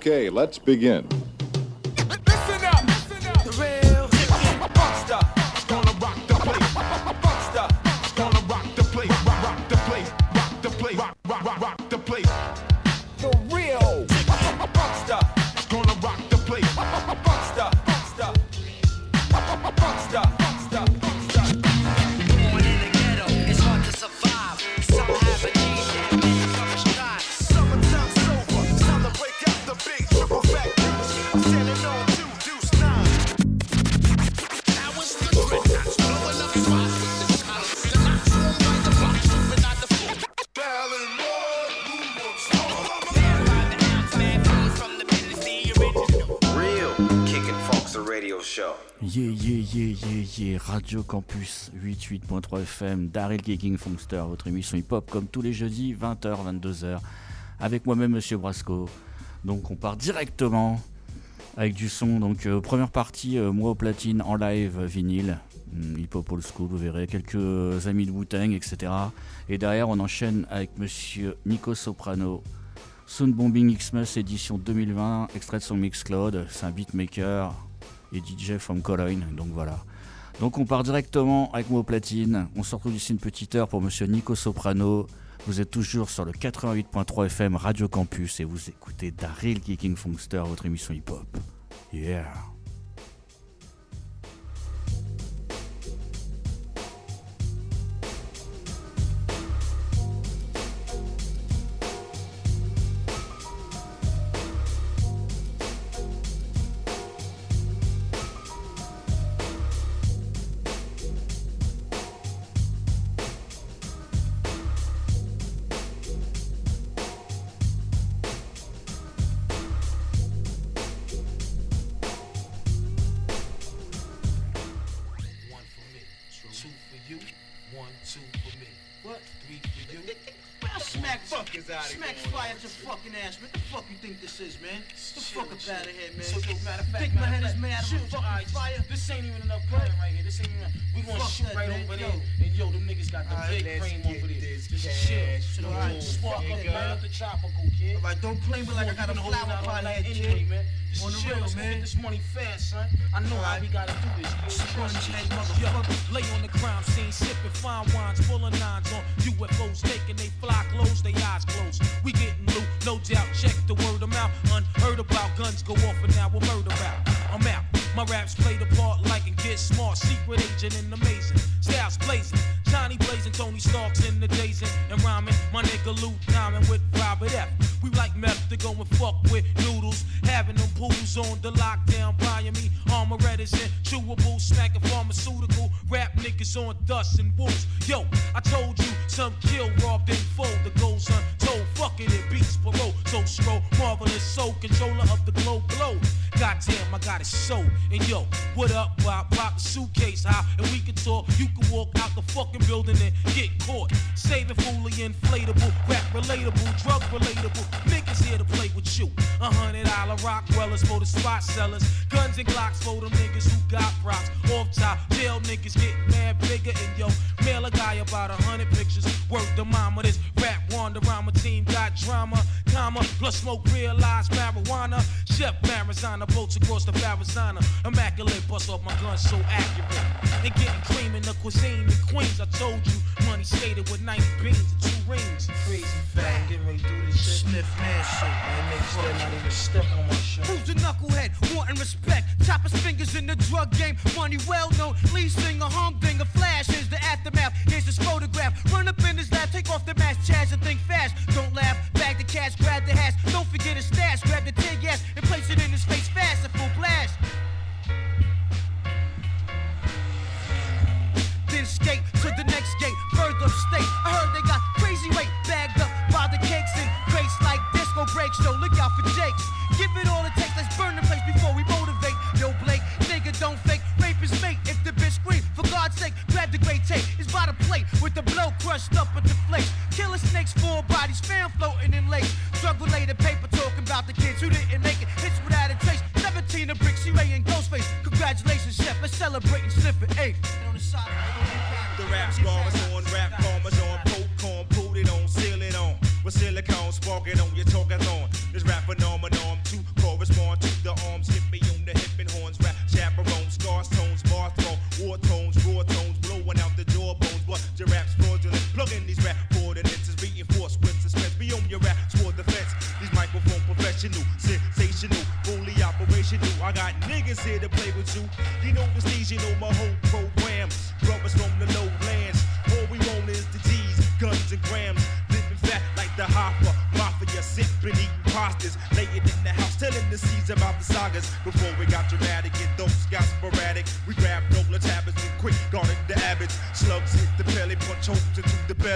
Okay, let's begin. Radio Campus 88.3 FM, Daryl Kicking Funkster, votre émission hip-hop comme tous les jeudis, 20h, 22h, avec moi-même, Monsieur Brasco. Donc on part directement avec du son. Donc euh, première partie, euh, moi au platine en live euh, vinyle, Hmm, hip-hop old school, vous verrez, quelques amis de Wu-Tang, etc. Et derrière, on enchaîne avec Monsieur Nico Soprano. Sound Bombing Xmas édition 2020, extrait de son Mixcloud, c'est un beatmaker et DJ from Cologne, donc voilà. Donc on part directement avec moi platine, on se retrouve d'ici une petite heure pour Monsieur Nico Soprano. Vous êtes toujours sur le 88.3 FM Radio Campus et vous écoutez Daryl Kicking Funkster, votre émission hip-hop. Yeah don't play me like I got a flower pot that here, anyway, man. Just On the chill, real, man. get this money fast, son. I know how we gotta do this. kid. Sponge Trust me. head Yo, motherfucker. lay on the crime scene, sipping fine wines, full of nines on UFOs, taking they fly clothes, they eyes closed. We getting loot, no doubt. Check the word mouth. Unheard about guns go off, and now we're murder out. I'm out. My raps play the on the lockdown, buying me armor and chewable, smacking pharmaceutical. Rap niggas on dust and wolves. Yo, I told you some kill robbed got a so. And yo, what up, Bob? Pop the suitcase high, and we can talk. You can walk out the fucking building and get caught. Saving fully inflatable, rap relatable, drug relatable. Niggas here to play with you. A hundred dollar rock dwellers for the spot sellers. Guns and Glocks for them niggas who got props. Off top, jail niggas getting mad bigger. And yo, mail a guy about a hundred pictures. Work the mama, this rap rhyme team got drama. Comma, plus smoke realized marijuana. Chef Marizana, boats across the Farazana. Immaculate, bust off my gun so accurate. And getting cream in the cuisine in Queens. I told you, money skated with 90 beans and two rings. Crazy fat, getting ready to do this shit. Sniff man shit, man. Niggas still not even step on my shit. Who's the knucklehead? Wanting respect. Chop his fingers in the drug game. Money well known. Lead singer, humdinger. Flash is the aftermath. Here's his photograph. Run up in his lap, take off the mask, Chaz, and think fast. Don't laugh. Bag the cash, grab the hash. Don't forget his stash. Grab the breaks. So look out for Jakes. Give it all it takes. Let's burn the place before we motivate. Yo, Blake, nigga, don't fake. Rape is mate. If the bitch scream, for God's sake, grab the great tape. It's by the plate with the blow crushed up at the flakes. Killer snakes, four bodies, fan floating in lakes. Drug related paper talking about the kids who didn't make it. Hits without a trace. 17 a brick, she and Ghostface. Congratulations, chef. let's celebrate and sniff an eighth. The of rap scars on rap parmesan, popcorn, put it on, seal it on. With silicone, sparking on your talking niggas here to play with you. You know the stage, you know my whole program. Brothers from the lowlands. All we want is the G's, guns and grams. Living fat like the hopper. Mafia sipping, eating pastas. Laying in the house, telling the seeds about the sagas. Before we got dramatic and those got sporadic.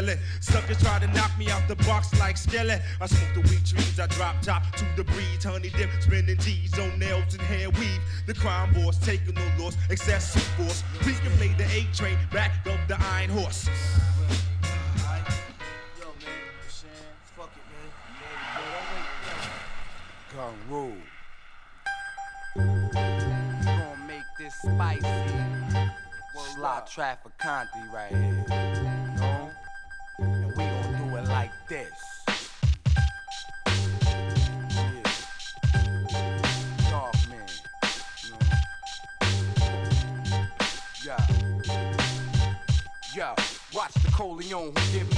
Into the. Suckers try to knock me out the box like skeleton. I smoke the weed trees, I drop top to the breeze. Honey dip, spinning G's on nails and hair weave. The crime boss taking no loss, excessive force. We can play the A train, back of the iron horse. Yo, man, you know what I'm saying? Fuck it, man. Yo, yo, don't wait, yo. Gun rule. Gonna make this spicy. Slot traffic Conti right here. You know? And we gonna do it like this. Yeah. Watch the Coleon who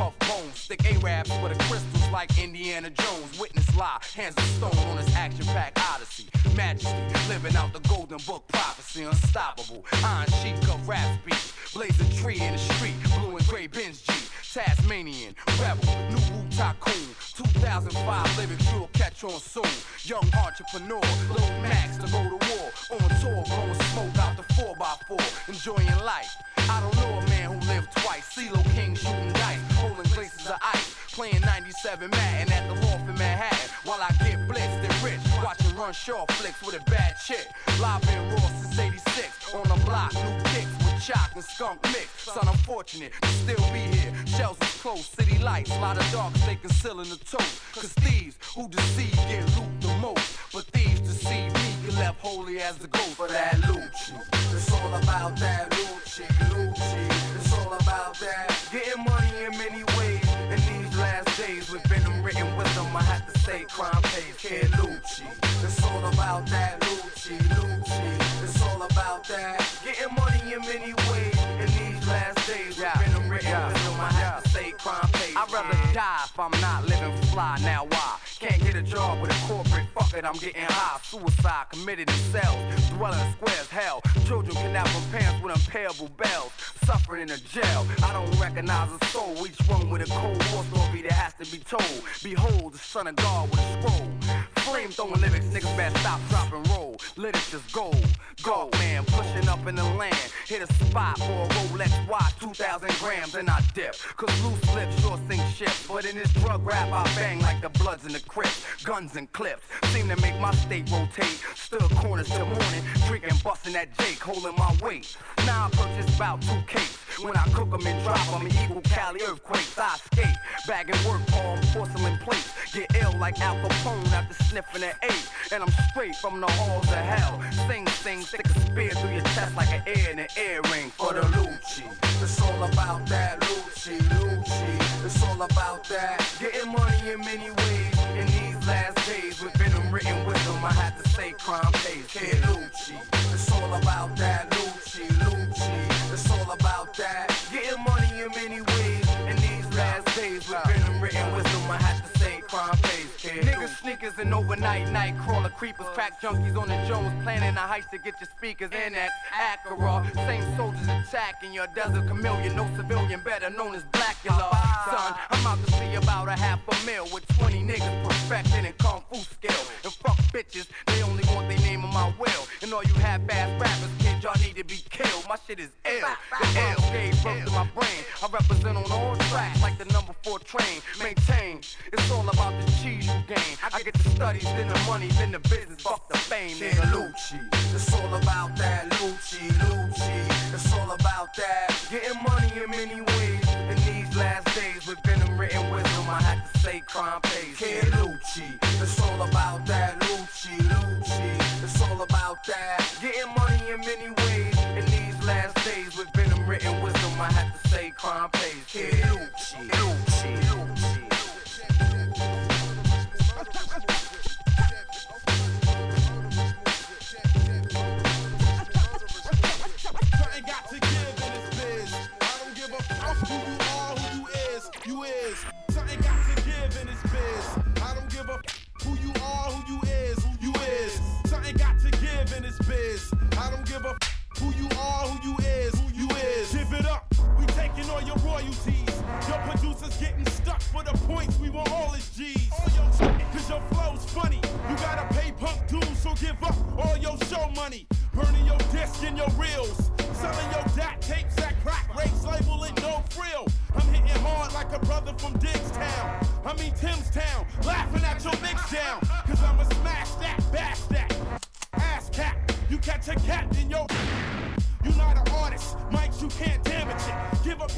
puff bones. Stick Arabs with the crystals like Indiana Jones. Witness lie, hands of stone on his action packed odyssey. Majesty, living out the golden book prophecy. Unstoppable, iron sheik of rap speech. Blazing tree in the street, blue and gray Benz G. Tasmanian, rebel, new Wu tycoon. 2005 lyrics you'll catch on soon. Young entrepreneur, Lil Max to go to war. On tour, blowing smoke out the 4x4. Enjoying life. I don't know a man who lived twice. CeeLo King shooting dice, of ice. Playing 97 Madden at the loft in Manhattan. While I get blitzed and rich. Watching Run Shaw flicks with a bad chick. Live in Raw since 86. On the block, new kicks with chalk and skunk mix. Son, I'm fortunate to still be here. Shells is close, city lights. Lot of dogs they concealing the tote. Cause thieves who deceive get loot the most. But thieves deceive me, get left holy as the ghost for that Lucci. It's all about that loot, Lucci. It's all about that. Getting money in many ways. In last days, with venom written wisdom, I had to say crime pays. Kid Lucci. It's all about that Lucci, Lucci. It's all about that. Getting money in many ways. In these last days, with venom written wisdom, I had to say crime pays. I'd rather die if I'm not living fly. Now why? Can't get a job with a corporate. Fuck it, I'm getting high. Suicide committed in cells. Dwelling squares, hell. Children kidnapped from parents with unpayable bells. Suffering in a jail. I don't recognize a soul. Each one with a cold war story that has to be told. Behold, the son of God with a scroll. Flame throwing lyrics, niggas better stop, drop, and roll. Literature's gold. Gold, man, pushing up in the land. Hit a spot for a Rolex watch, 2,000 grams, and I dip. Cause loose lips sure sink ships. But in this drug rap, I bang like the bloods in the crips. Guns and clips seem to make my state rotate. Stood corners till morning, drinking, busting that Jake, holding my weight. Now I purchase about two cakes. When I cook 'em and drop 'em, equal Cali earthquakes. I escape, bagging work palm, porcelain plates. Get ill like Al Capone after sniffing an eight. And I'm straight from the halls of hell. Sing, sing, stick a spear through your chest like an ear in an earring for the Lucci. It's all about that Lucci, Lucci. It's all about that. Getting money in many ways. In these last days, with venom written wisdom, I had to say crime pays. Kid Lucci. It's all about that Niggas, sneakers, and overnight night crawler creepers, crack junkies on the Jones, planning a heist to get your speakers in that Acura. Same soldiers attacking your desert chameleon, no civilian, better known as Blacula. Son, I'm out to see about a half a mil with 20 niggas perfecting in kung fu skill. And fuck bitches, they only want their name on my will. And all you half-ass rappers, y'all need to be killed. My shit is ill. The ill gave birth to my brain. I represent on all tracks like the number four train. Maintain, it's all about the cheese you gain. I get the studies, then the money, then the business, fuck the fame. Lucci, it's all about that Lucci, Lucci. It's all about that. Getting money in many ways. In these last days, with venom written wisdom, I had to say crime pays. Kid Lucci, it's all about that Lucci, Lucci. It's all about that. Getting money in many ways. In these last days, with venom written wisdom, I have to say crime pays. Kid, Lucci, all your royalties. Your producers getting stuck for the points. We want all his G's. All your cause your flow's funny. You gotta pay punk dues, so give up all your show money. Burning your disc and your reels. Selling your DAT tapes at crack rates, label no frill. I'm hitting hard like a brother from Diggstown. I mean Timstown, laughing at your mix down. Cause I'ma smash that, bash that. Ass cat, you catch a cat in your.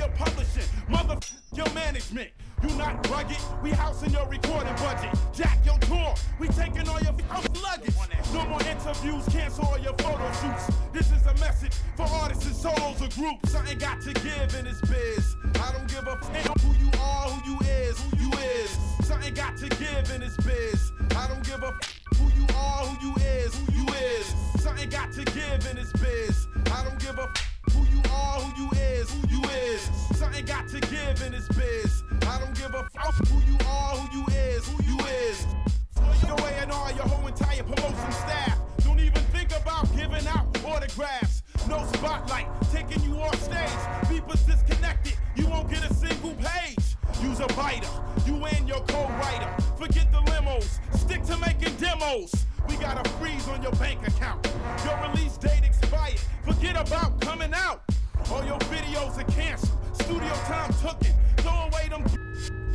Your publishing, mother your management. You not rugged, we housing your recording budget. Jack your tour, we taking all your luggage. No more interviews, cancel all your photo shoots. This is a message for artists and solos or groups. Something got to give in this biz. I don't give a f- who you are, who you is, who you is. Something got to give in this biz. I don't give a who you are, who you is, who you is. Something got to give in this biz. I don't give a who you are, who you is, who you is. Something got to give in this biz. I don't give a f- who you are, who you is, who you is. For your A&R, your whole entire promotion staff. Don't even think about giving out autographs. No spotlight, taking you off stage. Beepers disconnected, you won't get a single page. Use a biter, you and your co-writer. Forget the limos, stick to making demos. We got a freeze on your bank account. Your release date expired. Forget about coming out. All your videos are canceled. Studio time took it. Throw away them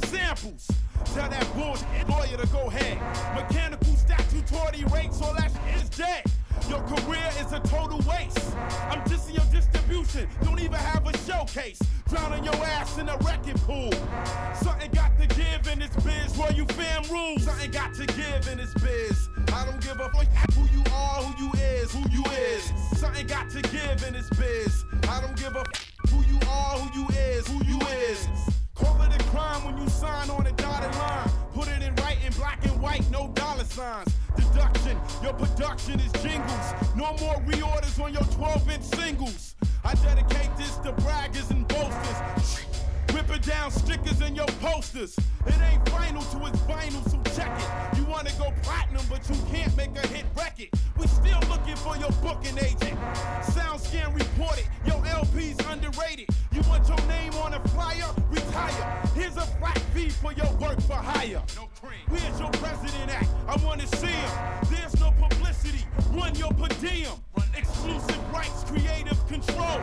samples. Tell that bullshit lawyer to go ahead. Mechanical statutory rates, all that shit is dead. Your career is a total waste. I'm dissing your distribution, don't even have a showcase. Drowning your ass in a wrecking pool. Something got to give in this biz, where you fam rules. Something got to give in this biz. I don't give a fuck who you are, who you is, who you is. Something got to give in this biz. I don't give a fuck who you are, who you is, who you is. Call it a crime when you sign on a dotted line. Put it in writing, black and white, no dollar signs. Deduction, your production is jingles. No more reorders on your 12 inch singles. I dedicate this to braggers and boasters. Ripping down stickers and your posters. It ain't final to its vinyl, so check it. You wanna go platinum, but you can't make a hit record. We still looking for your booking agent. SoundScan reported, your LP's underrated. You want your name on a flyer? Retire. Here's a flat fee for your work for hire. No cream. Where's your president at? I wanna see him. There's no publicity. Run your per diem. Exclusive rights, creative control.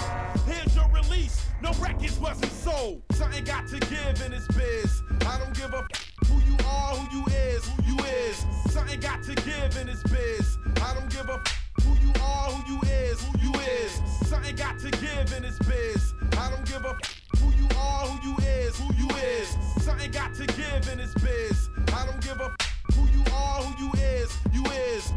Here's your release. No records wasn't sold. Something got to give in this biz. I don't give a f- who you are, who you is, who you is. Something got to give in this biz. I don't give a f- who you are, who you is, who you is. Something got to give in this biz. I don't give a f- who you are, who you is, who you is. Something got to give in this biz. I don't give a f- who you are, who you is, you is.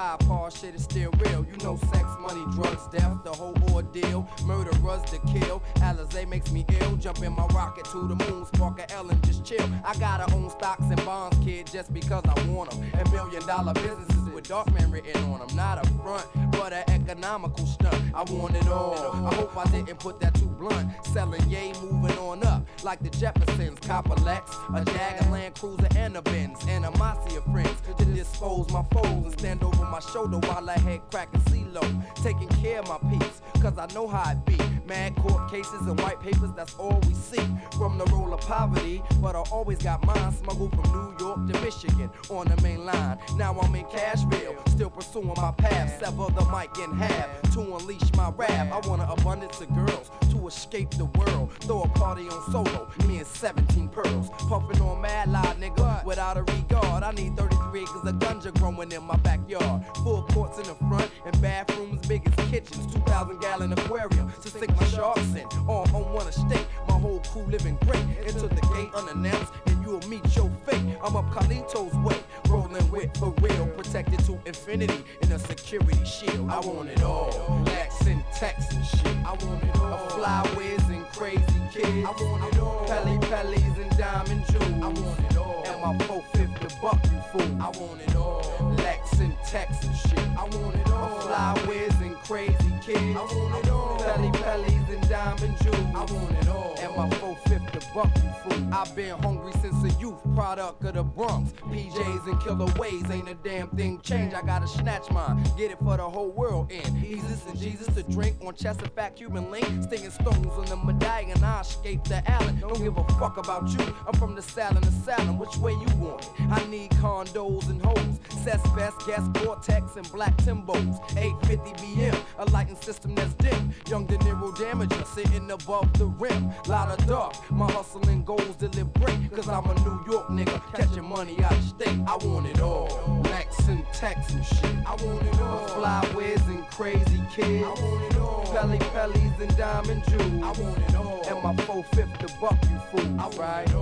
9-5, Paul shit is still real. You know sex, money, drugs, death, the whole ordeal. Murderers to kill. Alizé makes me ill. Jump in my rocket to the moon, spark a Ellen, just chill. I gotta own stocks and bonds, kid, just because I want them. And million dollar businesses with dark Darkman written on them. Not a front, but an economical stunt. I want it all. I hope I didn't put that too blunt. Selling yay, moving on up. Like the Jeffersons, Copper Lex, a Jag, Land Cruiser, and a Benz. And a of friends to dispose my foes and stand over my shoulder while I head crack and CeeLo. Taking care of my peace, cause I know how it be. Mad court cases and white papers, that's all we see. From the roll of poverty, but I always got mine smuggled from New York to Michigan on the main line. Now I'm in Cashville, still pursuing my path. Sever the mic in half to unleash my rap. I want an abundance of girls to escape the world. Throw a party on solo, me and 17 pearls. Puffing on mad loud, nigga, without a regard. I need 33 acres of ganja growing in my backyard. Full courts in the front and bathrooms big as kitchens. 2,000 gallon aquarium to sink my sharks in. All on one estate, my whole crew living great. Into the gate unannounced, and you'll meet your fate. I'm up Carlito's way, rolling with for real, protected to infinity in a security shield. I want it all, Lex and and shit. I want it all, flyways and crazy kids. I want it all, Pelly Pellies and diamond jewels. I want it all, and my 450 buck you fool. I want it all, Lex and and shit. I want it all, flyways and crazy kids. I want it all, Pelly Pellies and diamond jewels. I want it all, and my 450 I've been hungry since a youth, product of the Bronx. PJs and killer ways ain't a damn thing changed. I gotta snatch mine, get it for the whole world in. Jesus and Jesus to drink on Chesapeake Cuban link. Stinging stones on the medallion, I escape the alley. Don't give a fuck about you. I'm from the Salon Asylum, which way you want it? I need condos and hoes. Cesspest, gas, Vortex, and black Timbos. 850 BM, a lighting system that's dim. Young De Niro damager, sitting above the rim. Lot of dark, my hustling goals to live great. Cause I'm a New York nigga, catching money out of state. I want it all. Max and Tex and shit. I want it all. Flyways and crazy kids. I want it all. Pelly Pellies and diamond jewels. I want it all. And my 450 buck, you fool. Alright.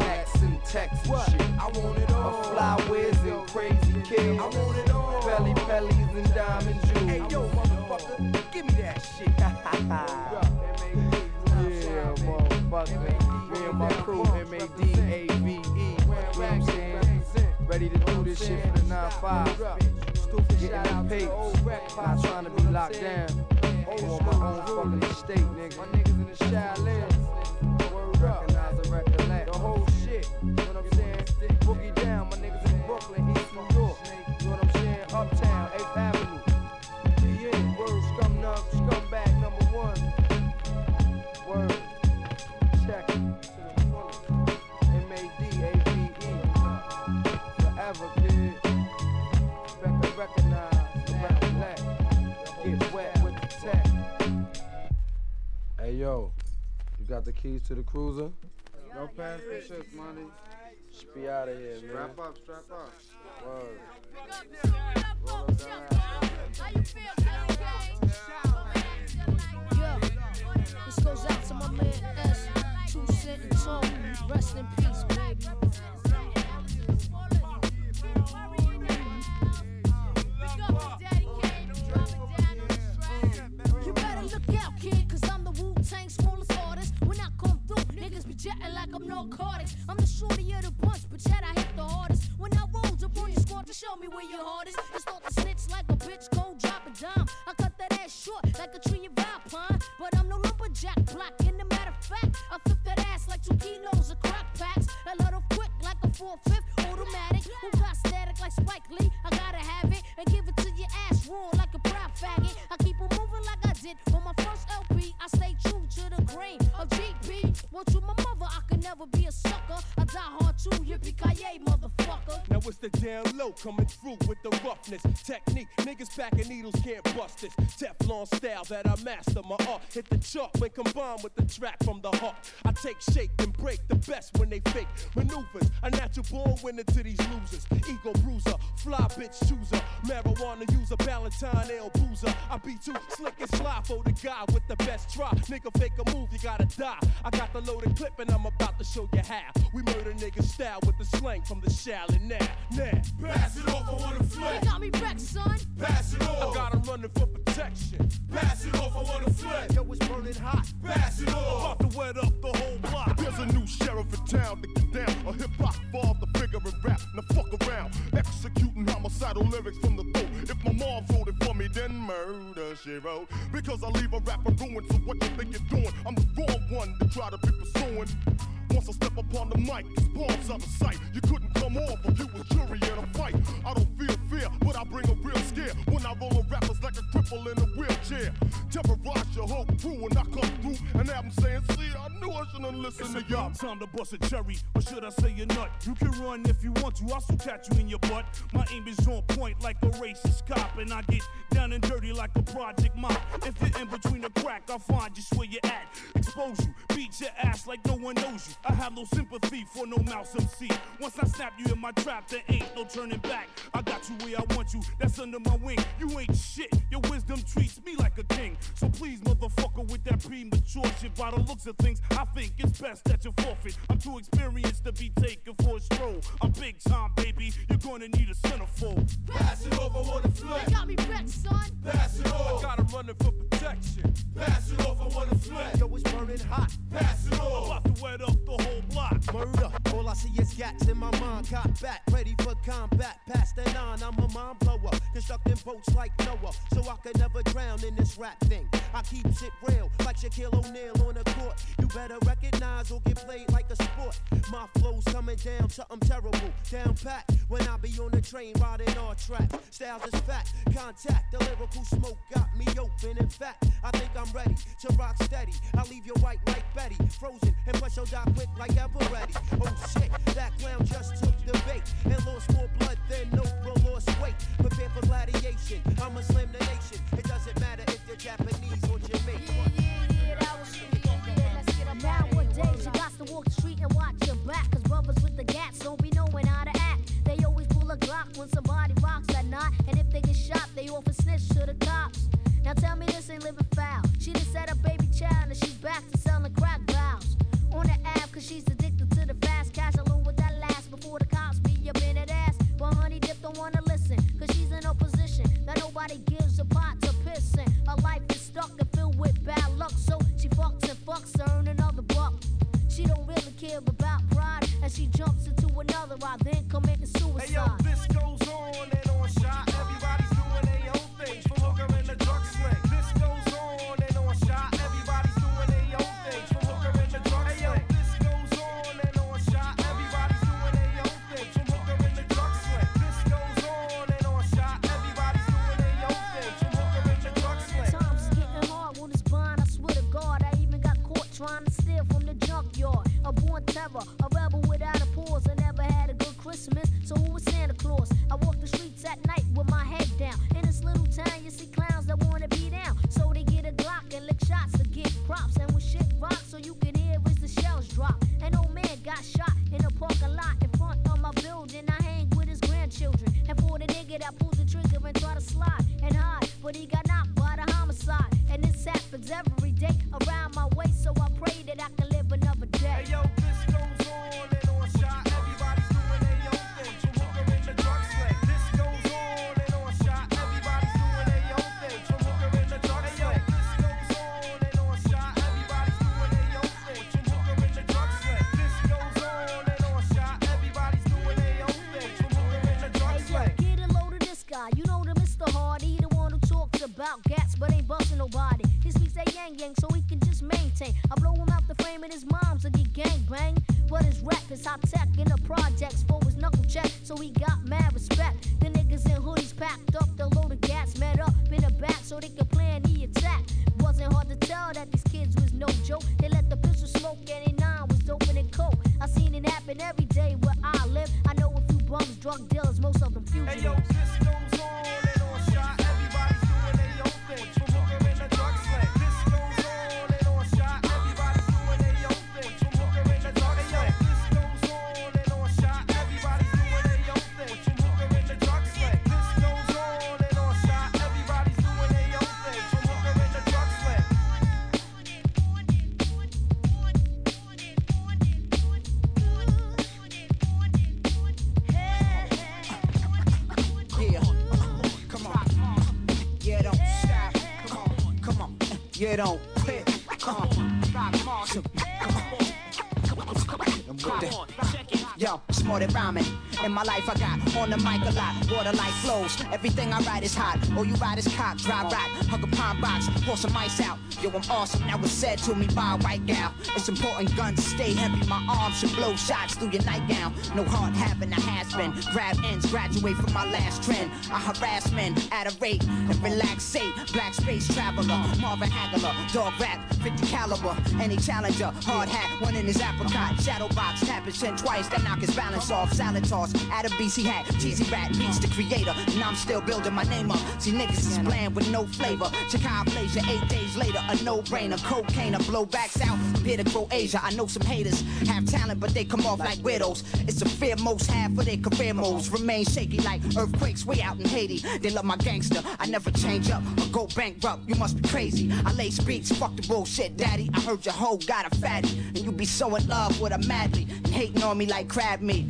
Max and Tex and shit. I want it all. Flyways and crazy kids. I want it all. Pelly Pellies and diamond jewels. Hey yo, motherfucker, give me that shit. yeah, motherfucker. And my crew, M-A-D-A-V-E. You know what I'm saying? Ready to do this shit for the 9-5. Getting the papes. Not trying to be locked down. I'm on my own fucking estate, nigga. My niggas in the Shaolin. Hey, yo. You got the keys to the cruiser? Yo, pass the shit, money. Just be out of here, man. Strap up, strap up. Word. Yo, this goes out to my man S. Two cent and tone. Rest in peace, baby. Narcotics. I'm the shorty of the bunch, but yet I hit the hardest. When I rolled up on your squad to show me where your heart is, you start to snitch like a bitch, go drop a dime. I cut that ass short like a tree of Be a it's the down low coming through with the roughness. Technique, niggas packing needles can't bust this. Teflon style that I master. My art hit the chart when combined with the track from the heart. I take shape and break the best when they fake maneuvers. A natural born winner to these losers. Ego bruiser, fly bitch chooser. Marijuana user, Valentine L boozer. I be too slick and sly for the guy with the best try. Nigga fake a move, you gotta die. I got the loaded clip and I'm about to show you how. We murder niggas style with the slang from the Shaolin now. Now, Pass it off, I wanna You got me wrecked, son. Pass it off. I off. got 'em running for protection. Pass it off, I wanna flip. Yo, it's burning hot. Pass it off. About to wet up the whole block. There's a new sheriff in town to get down. A hip hop father figure in rap. Now fuck around. Executing homicidal lyrics from the throat. If my mom wrote it for me, then murder she wrote. Because I leave a rapper ruined. So what you think you're doing? I'm the wrong one to try to be pursuing. Once I step upon the mic, it's bombs out of sight. You couldn't come off if you was jury in a fight. I don't feel fear, but I bring a real scare. When I roll a rappers like a cripple in a wheelchair. Terrorize your whole crew when I come through and have them saying, see, I knew I should down and listen It's to y'all. time to bust a cherry, or should I say a nut? You can run if you want to, I'll still catch you in your butt. My aim is on point like a racist cop, and I get down and dirty like a project mop. If you're in between the crack, I'll find just where you're at. Expose you, beat your ass like no one knows you. I have no sympathy for no mouse MC. Once I snap you in my trap, there ain't no turning back. I got you where I want you, that's under my wing. You ain't shit, your wisdom treats me like a king. So please, motherfucker, with that premature shit, by the looks of things, I think it's best that you forfeit. I'm too experienced to be taken for a stroll. I'm big time, baby, you're gonna need a centerfold. Pass it over on the flip. They got me vexed, son. Pass it off. I got him running for protection. Pass it off, I wanna flip. Yo, it's burning hot. Pass it off. About to wet up the whole block. Murder. All I see is gats in my mind. Caught back, ready for combat. Past the nine, I'm a mind blower. Constructing boats like Noah, so I can never drown in this rap thing. I keep shit real, like Shaquille O'Neal on the court. You better recognize or get played like a sport. My flow's coming down, something terrible. Down pat when I be on the train riding all track. Styles is fat, contact. The lyrical smoke got me open. In fact, I think I'm ready to rock steady. I leave you white like Betty, frozen, and plus your die quick like ever ready. Oh shit, that clown just took the bait and lost more blood than Oprah lost weight. Prepare for gladiation. I'm a slam the nation. It doesn't matter if you're Japanese or Jamaican. Nowadays, you got to walk the street and watch your back. Cause brothers with the gats don't be knowing how to act. They always pull a Glock when somebody rocks that knot. And if they get shot, they often snitch to the cops. Now tell me this ain't living foul. She done set a baby child and she's back to jumps into another ride, then committing suicide. Hey life, I got on the mic a lot. Water like flows. Everything I write is hot. All you ride is cock, dry rot. Hug a pine box, pour some ice out. Yo, I'm awesome. That was said to me by a white gal. It's important guns stay heavy. My arms should blow shots through your nightgown. No heart having a has grasping, grab ends, graduate from my last trend. I harass men at a rate and relaxate. Black space traveler, Marvin Hagler, dog rap, 50 caliber. Any challenger, hard hat, one in his apricot. Shadow box, tap his chin twice, that knock his balance off. Salad toss, add a BC hat, cheesy rat, beats the creator. And I'm still building my name up. See, niggas is bland with no flavor. Chicago Blazer, eight days later, a no brainer. Cocaine, a blowbacks out. Grow Asia. I know some haters have talent, but they come off like widows. It's a fear most have for their career modes. Remain shaky like earthquakes way out in Haiti. They love my gangster. I never change up or go bankrupt. You must be crazy. I lay beats, fuck the bullshit, daddy. I heard your hoe got a fatty, and you be so in love with her madly and hating on me like crab meat.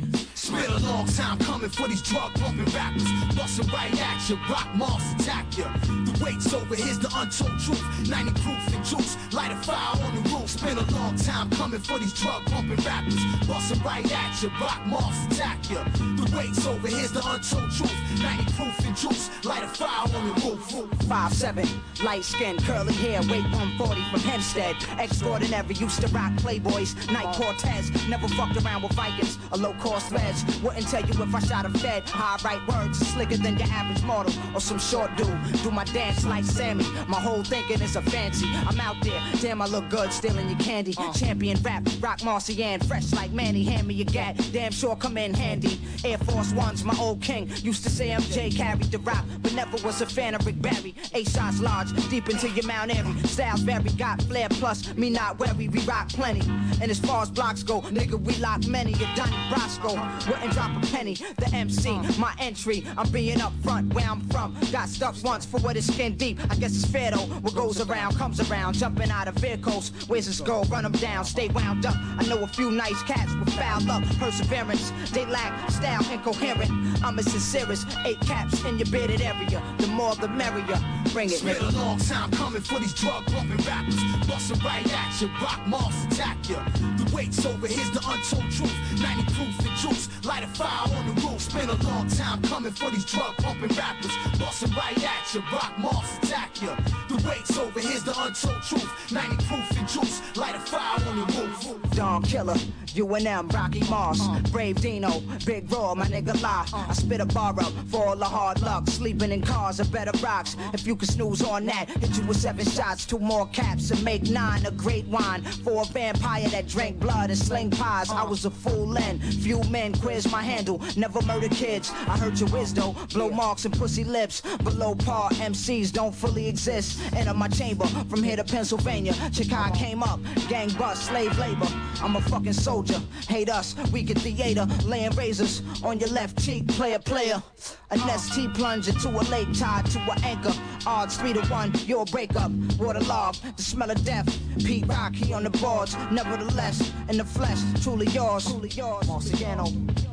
Been a long time coming for these drug pumping rappers. Bustin' right at you, rock moss attack you. The wait's over, here's the untold truth. 90 proof and juice, light a fire on the roof. Been a long time coming for these drug pumping rappers. Bustin' right at you, rock moss attack you. The wait's over, here's the untold truth. 90 proof and juice, light a fire on the roof. Five seven, light skin, curly hair, weight 140 from Hempstead. Extraordinary, used to rock Playboys, Night Cortez. Never fucked around with Vikings, a low cost ledge. Wouldn't tell you if I shot a fed. How I write words, slicker than your average mortal or some short dude. Do my dance like Sammy. My whole thinking is a fancy. I'm out there, damn, I look good, stealing your candy. Uh. Champion rap, rock Marcian, fresh like Manny. Hand me your gat, damn sure come in handy. Air Force Ones, my old king. Used to say MJ carried the rock, but never was a fan of Rick Barry. Eight shots large, deep into your Mount Airy. Styles vary, got flair plus, me not wary, we rock plenty. And as far as blocks go, nigga, we lock many. A Donnie Brasco, wouldn't drop a penny. The MC, my entry, I'm being up front where I'm from. Got stuck once for what is skin deep. I guess it's fair though. What goes around comes around. Jumping out of vehicles, where's this go? Run them down, stay wound up. I know a few nice cats with foul luck, perseverance. They lack style incoherent. I'm as sincere as eight caps in your bearded area. The more the merrier. Bring it, It's been a nigga. long time coming for these drug pumping rappers. Bustin' right at you, rock moss attack you. The weight's over, here's the untold truth. 90 proof and juice, light a fire on the roof. Been a long time coming for these drug pumping rappers. Bustin' right at you, rock moss attack ya. The wait's over, here's the untold truth. 90 proof and juice, light a fire on the roof. Dawn Killer, UNM, Rocky Moss, Brave Dino, Big Raw, my nigga lie. I spit a bar up for all the hard luck. Sleeping in cars are better rocks. If you can snooze on that, hit you with seven shots, two more caps, and make nine a great wine. For a vampire that drank blood and sling pies, I was a fool then. Few men quiz my handle, never murder kids. I heard your wisdom, blow marks and pussy lips. Below par, MCs don't fully exist. Enter my chamber from here to Pennsylvania. Chicago came up, gang bust, slave labor. I'm a fucking soldier. Hate us, we get theater. Laying razors on your left cheek, player, player. An ST plunge into a lake tied to an anchor. Odds three to one, your breakup. Waterlogged, the smell of death. Pete Rock, he on the boards. Nevertheless, in the flesh, truly yours. Truly yours. Marciano.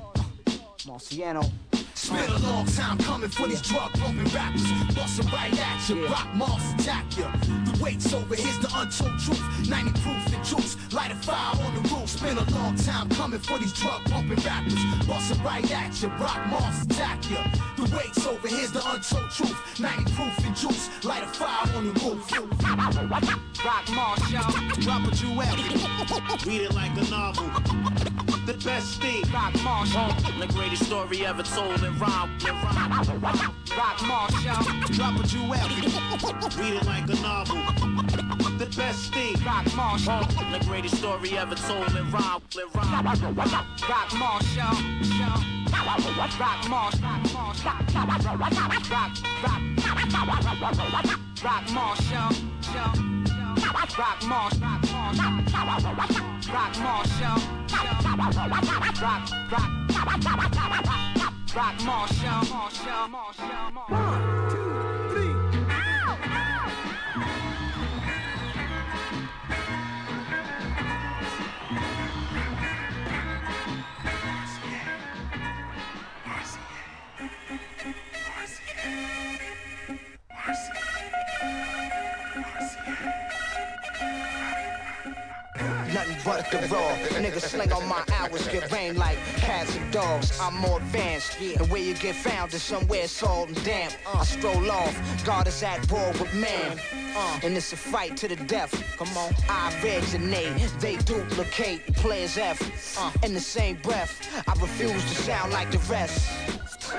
Marciano. It's been a long time coming for these drug pumping rappers. Bustin' right at you, rock moss attack you. The weight's over, here's the untold truth. 90 proof and juice, light a fire on the roof. It's been a long time coming for these drug pumping rappers. Bustin' right at you, rock moss attack you. The weight's over, here's the untold truth. 90 proof and juice, light a fire on the roof. Rock Moss, y'all. Drop a jewel. Read it like a novel. The best thing. Rock Moss. The greatest story ever told in In rhyme. Rock Marshall. Drop a jewel. Read it like a novel. The best thing. Rock Marshall, The greatest story ever told in rhyme. Rock y'all. Rock Moss. Rock. Rock, rock, rock. Rock Moss, y'all. y'all. Rock Moss. Rock Moss. Rock Moss, y'all. Rock, rock, rock Moss, y'all. Moss, y'all. Moss, y'all. But the raw. Niggas sling on my hours, get rain like cats and dogs. I'm more advanced. And where you get found is somewhere salt and damp. I stroll off, God is at war with man. Uh, and it's a fight to the death. Come on. I originate, they duplicate. Players F. Uh, in the same breath, I refuse to sound like the rest.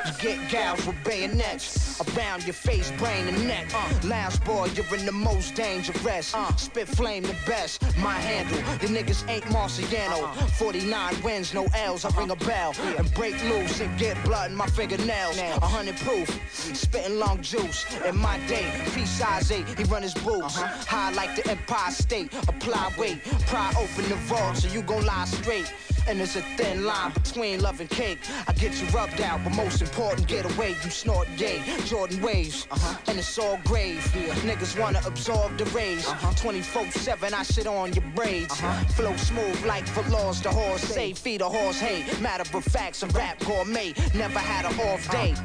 You get gals with bayonets around your face, brain, and neck. Uh, lounge boy, you're in the most dangerous. Uh, spit flame the best. My handle, the niggas ain't Marciano. 49 wins, no L's. I ring a bell and break loose and get blood in my fingernails. A hundred proof, spitting long juice. In my day, P size eight, he run his boots. High like the Empire State. Apply weight, pry open the vault so you gon' lie straight. And there's a thin line between love and cake. I get you rubbed out, but most important, get away. You snort yay, Jordan waves, uh-huh. and it's all grave. Niggas wanna absorb the rays. Uh-huh. 24-7, I shit on your braids. Uh-huh. Flow smooth like Velours, the horse say, feed a horse hay. Matter of fact, some rap gourmet. Never had an off day.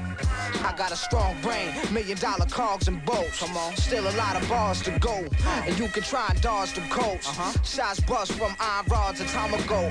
I got a strong brain, million dollar cogs and bolts. Come on. Still a lot of bars to go. And you can try and dodge them coats. Uh-huh. Shots bust from iron rods a time ago.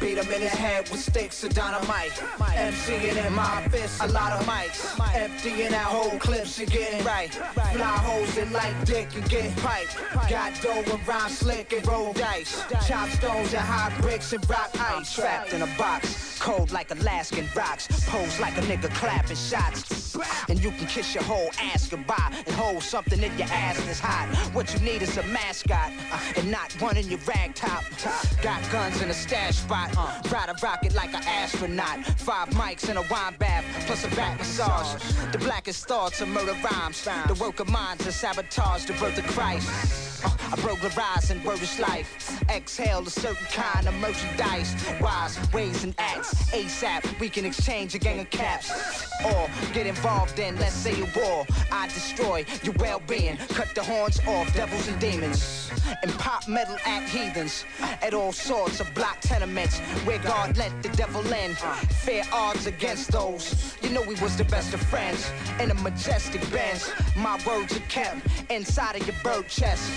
Beat him in the head with sticks of dynamite. MCing in my fist, a lot of mics. Emptying out whole clips and getting right. Fly holes in like dick and get pipe. Got dough and rhyme slick and roll dice. Chop stones and hot bricks and rock ice. Trapped in a box, cold like Alaskan rocks. Pose like a nigga clapping shots. And you can kiss your whole ass goodbye and hold something in your ass that's hot. What you need is a mascot uh, and not one in your rag top. Got guns in a stash spot. Uh, ride a rocket like an astronaut. Five mics in a wine bath plus a back massage. The blackest thoughts of murder rhymes. The work of mine to sabotage the birth of Christ. I burglarize and word is life. Exhale a certain kind of merchandise. Wise ways and acts. ASAP, we can exchange a gang of caps. Or get involved in, let's say, a war. I destroy your well being. Cut the horns off devils and demons. And pop metal at heathens. At all sorts of block tenements. Where God let the devil in. Fair odds against those. You know we was the best of friends. In a majestic Benz. My words are kept inside of your bird chest.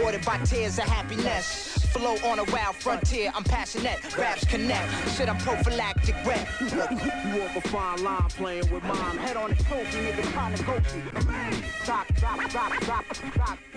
Watered by tears of happiness. Flow on a wild frontier, I'm passionate. Raps connect. Shit, I'm prophylactic rap. You walk a fine line playing with mine. Head on the trophy, nigga, trying to go to. Stop, stop, stop, stop,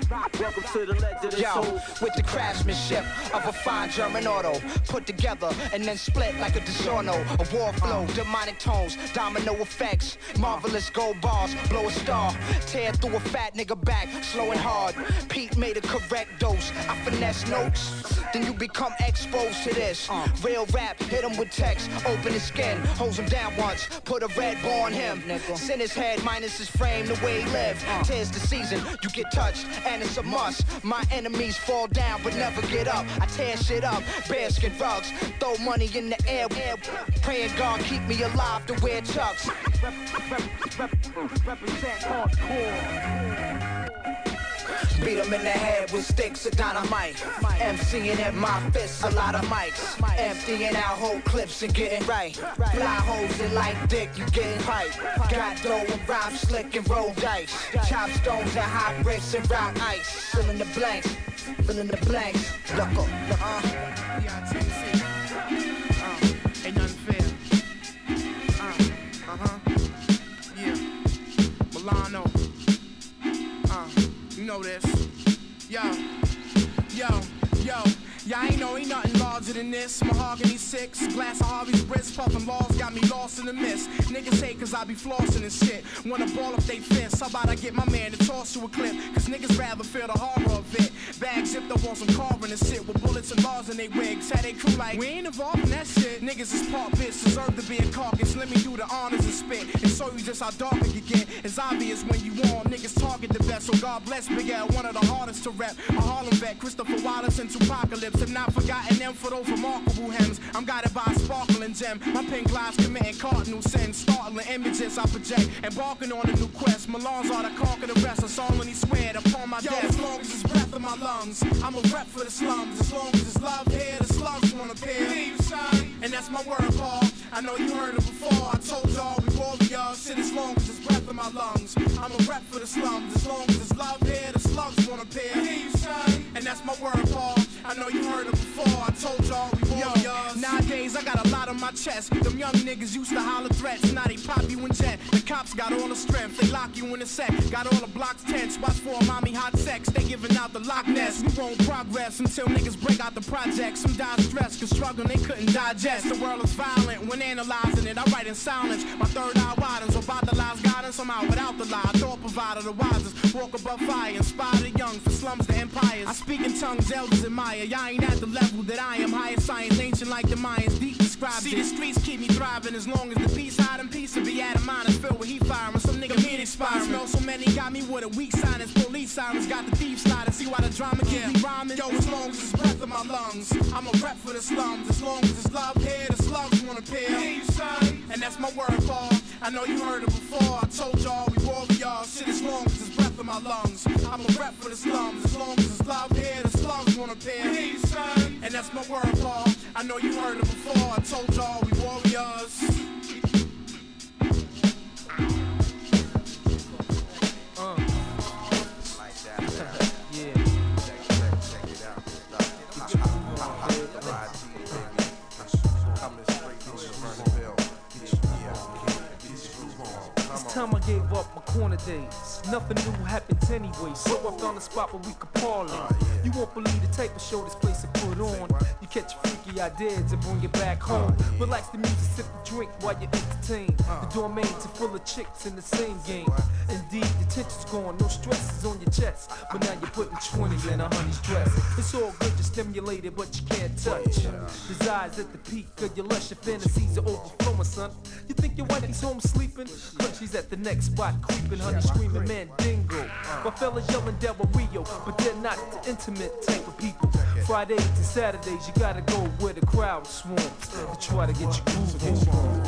stop. Welcome to the legend of Yo, soul. with the craftsmanship of a fine German auto, put together and then split like a DiGiorno. A war flow, demonic tones, domino effects, marvelous gold bars, blow a star, tear through a fat nigga back, slow and hard. Pete made a correct dose. I finesse notes, then you become exposed to this. Real rap, hit him with text, open his skin, holds him down once, put a red ball on him. Send his head minus his frame, the way he lived. Tears the season, you get touched, and it's a must. My enemies fall down but never get up. I tear shit up, bearskin rugs, throw money in the air, air praying God keep me alive to wear chucks. Represent hardcore. Beat 'em in the head with sticks of dynamite. MCing at my fists, a lot of mics. Emptying out whole clips and getting right. Fly holes in like dick, you getting hype. Got dough and rhyme slick and roll dice. Chop stones and hot bricks and rock ice. Fill in the blanks, fill in the blanks. Look up, look know this. Yo, yo, yo. y'all ain't know nothing larger than this. Mahogany six, glass of Harvey's Brits, puffin' laws got me lost in the mist. Niggas hate cause I be flossing and shit. Wanna ball up they fist. How about I get my man to toss you a clip? Cause niggas rather feel the horror of it. Bag zipped up on some carving and shit with bullets and bars in they wigs. Had they crew like, we ain't involved in that shit. Niggas is part bitch, deserve to be a carcass. Let me do the honors and spit and show you just how dark it can get. It's obvious when you on, niggas target the best. So God bless Big L, one of the hardest to rep. A Harlem vet, Christopher Wallace and Tupacalypse. Have not forgotten them for those remarkable hems. I'm guided by a sparkling gem. My pen glides committing cardinal sins. Startling images I project. Embarking on a new quest. Milan's are the conquer the rest. I solemnly swear upon my death. As long as it's breath in my lungs, I'm a rep for the slums. As long as it's love here, the slugs wanna appear. And that's my word, Paul. I know you heard it before. I told y'all we warriors. Shit, as long as it's breath in my lungs, I'm a rep for the slums. As long as it's love here, the slugs wanna appear. And that's my word, Paul. I know you heard it before. I told y'all we warriors. Nowadays I got a lot on my chest. Them young niggas used to holler threats. Now they pop you in jet. The cops got all the strength. They lock you in a set. Got all the blocks tense. Watch for a mommy hot sex. They giving out the Loch Ness. We won't progress until niggas break out the project. Some die stressed, cause struggling they couldn't digest. The world is violent when analyzing it. I write in silence. My third eye widens. About the lies guidance. Out without the lie. Thought provider, the wisest. Walk above fire. Inspire the young for slums to empires. I speak in tongues elders admire. Y'all ain't at the level that I am. Higher science, ancient like the Mayans. Deep described See, the streets keep me thriving as long as the peace hide in peace. To be out of mind is filled with heat firing. Some nigga mean expiring. Smell so many got me with a weak sinus. Police sirens got the thieves sliding. See why the drama keep me rhyming. Yo, as long as it's breath in my lungs, I'm a rep for the slums. As long as it's love here, the slugs wanna appear. And that's my word, Paul. I know you heard it before. I told y'all we warriors. Shit, as long as it's breath in my lungs, I'm a rep for the slums. As long as it's love here, the slugs wanna appear. And that's my word, Paul. I know you heard it before. I told y'all we warriors. It's time I gave up my corner days. Nothing new happens anyway, so I found a spot where we could parlay. You won't believe the type of show this place will put on. You catch freaky ideas and bring it back home. Relax the music, sip the drink while you entertain. The domains are full of chicks in the same game. Indeed, the tension's gone, no stress is on your chest. But now you're putting 20 in a honey's dress. It's all good, you're stimulated, but you can't touch. Desires at the peak of your lush, your fantasies are overflowing, son. You think your wifey's home sleeping? But she's at the next spot, creeping, honey screaming, man, dingo. My fellas yelling Devil Rio, but they're not the intimate type of people. Fridays and Saturdays, you gotta go where the crowd swarms to try to get your groove on.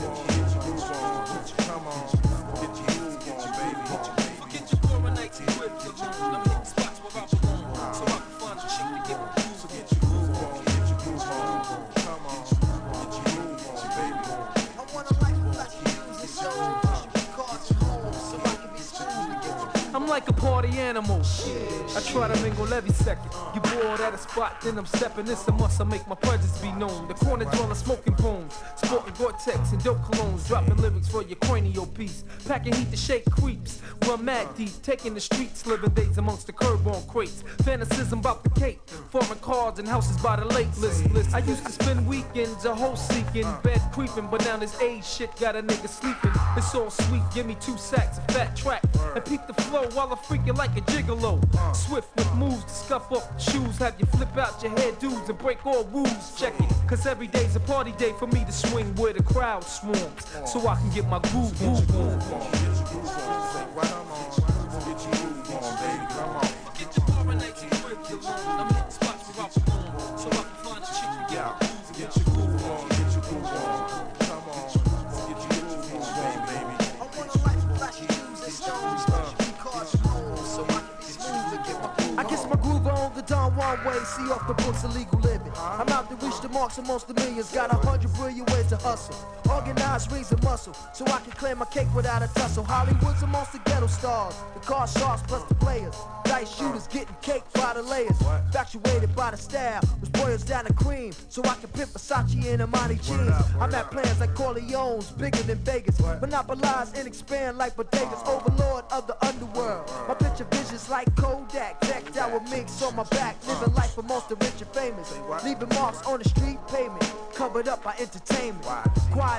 Like a party animal. I try to mingle every second. You bored at a spot, then I'm stepping. It's a must. I make my presence be known. The corner dweller smoking poems, sporting Gore-Tex and dope colognes, dropping lyrics for your cranial piece. Packing heat to shake creeps. Run mad deep, taking the streets, living days amongst the curb on crates. Fantasism about the cake, foreign cars and houses by the lake. List, list. I used to spend weekends a whole seeking, uh. bed creeping, but now this age shit got a nigga sleeping. It's all sweet. Give me two sacks of fat track and peep the flow while I'm freaking like a gigolo. Uh. Swift with moves to scuff up the shoes, have you flip out your hair dudes and break all rules. Check it, cause every day's a party day for me to swing where the crowd swarms, so I can get my groove groove on. I see off the books of legal living. I'm out to reach the marks amongst the millions, got a hundred brilliant ways to hustle. Organized and muscle, so I can claim my cake without a tussle. Hollywood's amongst the ghetto stars, the car sharks plus the players. Dice shooters getting cake by the layers. Infatuated by the style, which boils down to cream, so I can pimp Versace and Armani jeans. I'm at plans like Corleone's, bigger than Vegas. Monopolize and expand like bodegas, overlord of the underworld. My picture visions like Kodak, decked out with minks on my back, living life amongst the rich and famous. Leaving marks on the street pavement, covered up by entertainment. Quiet